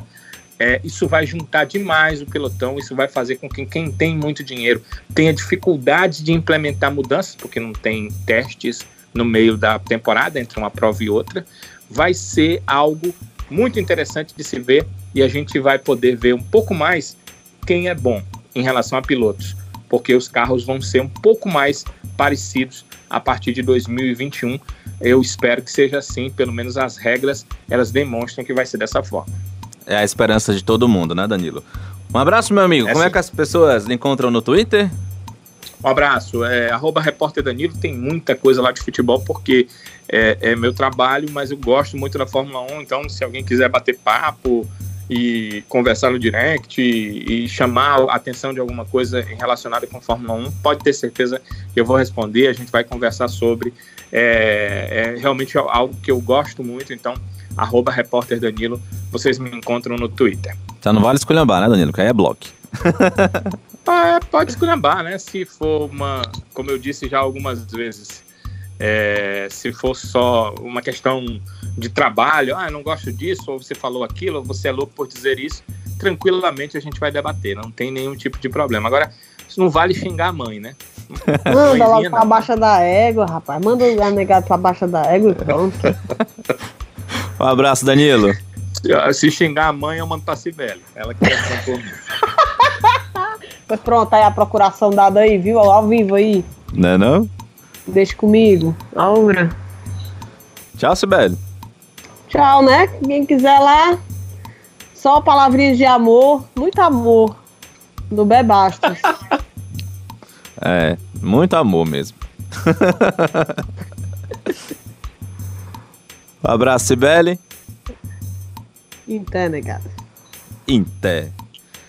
é, isso vai juntar demais o pelotão, isso vai fazer com que quem tem muito dinheiro tenha dificuldade de implementar mudanças, porque não tem testes no meio da temporada entre uma prova e outra. Vai ser algo muito interessante de se ver e a gente vai poder ver um pouco mais quem é bom em relação a pilotos, porque os carros vão ser um pouco mais parecidos a partir de 2021. Eu espero que seja assim, pelo menos as regras elas demonstram que vai ser dessa forma. É a esperança de todo mundo, né, Danilo? Um abraço, meu amigo. É Como é que as pessoas lhe encontram no Twitter? Um abraço. É, arroba repórter Danilo, tem muita coisa lá de futebol, porque é, é meu trabalho, mas eu gosto muito da Fórmula 1, então se alguém quiser bater papo e conversar no direct e, e chamar a atenção de alguma coisa relacionada com a Fórmula 1, pode ter certeza que eu vou responder, a gente vai conversar sobre. É, é realmente algo que eu gosto muito, então arroba repórter Danilo, vocês me encontram no Twitter. Só não vale esculhambar, né, Danilo? Que aí é bloco. Ah, pode esculhambar, né? Se for uma, como eu disse já algumas vezes, é, se for só uma questão de trabalho, ah, eu não gosto disso, ou você falou aquilo, ou você é louco por dizer isso, tranquilamente a gente vai debater, não tem nenhum tipo de problema. Agora, isso não vale xingar a mãe, né? Manda logo pra não. baixa da égua, rapaz. Manda o negado pra baixa da égua e pronto. Um abraço, Danilo. Se- Se xingar a mãe, eu mando pra Cibele. Ela que mim. Pois pronto, aí a procuração dada aí, viu? Ao vivo aí. Não é não? Deixa comigo. Aura. Tchau, Sibeli. Tchau, né? Quem quiser lá, só palavrinhas de amor, muito amor. No Bebastos. É, muito amor mesmo. um abraço, Sibeli. Então, negado. Inter.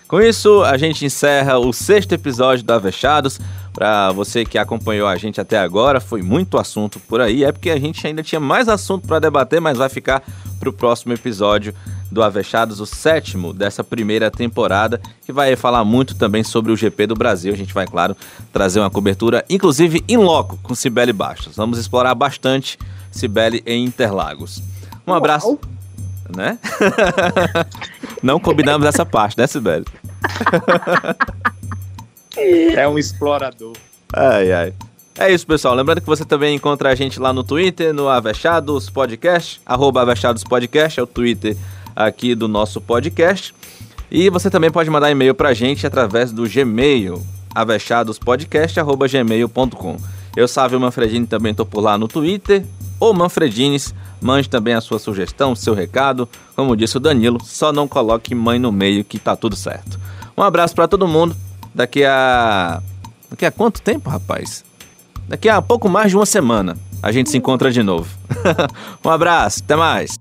Com isso, a gente encerra o sexto episódio do Avechados. Para você que acompanhou a gente até agora, foi muito assunto por aí. É porque a gente ainda tinha mais assunto para debater, mas vai ficar para o próximo episódio do Avechados, o sétimo dessa primeira temporada, que vai falar muito também sobre o GP do Brasil. A gente vai, claro, trazer uma cobertura, inclusive em loco, com Cibele Bastos. Vamos explorar bastante Cibele em Interlagos. Um abraço. Uau. Né? Não combinamos essa parte, né, Sibeli? É um explorador. Ai, ai. É isso, pessoal. Lembrando que você também encontra a gente lá no Twitter, no Avechados Podcast, arroba Avechados Podcast, é o Twitter aqui do nosso podcast. E você também pode mandar e-mail pra gente através do Gmail, avechadospodcast.gmail.com. Eu, Sávio Manfredini, também estou por lá no Twitter, ou Manfredines. Mande também a sua sugestão, seu recado. Como disse o Danilo, só não coloque mãe no meio que tá tudo certo. Um abraço para todo mundo. Daqui a. Daqui a quanto tempo, rapaz? Daqui a pouco mais de uma semana a gente se encontra de novo. um abraço, até mais.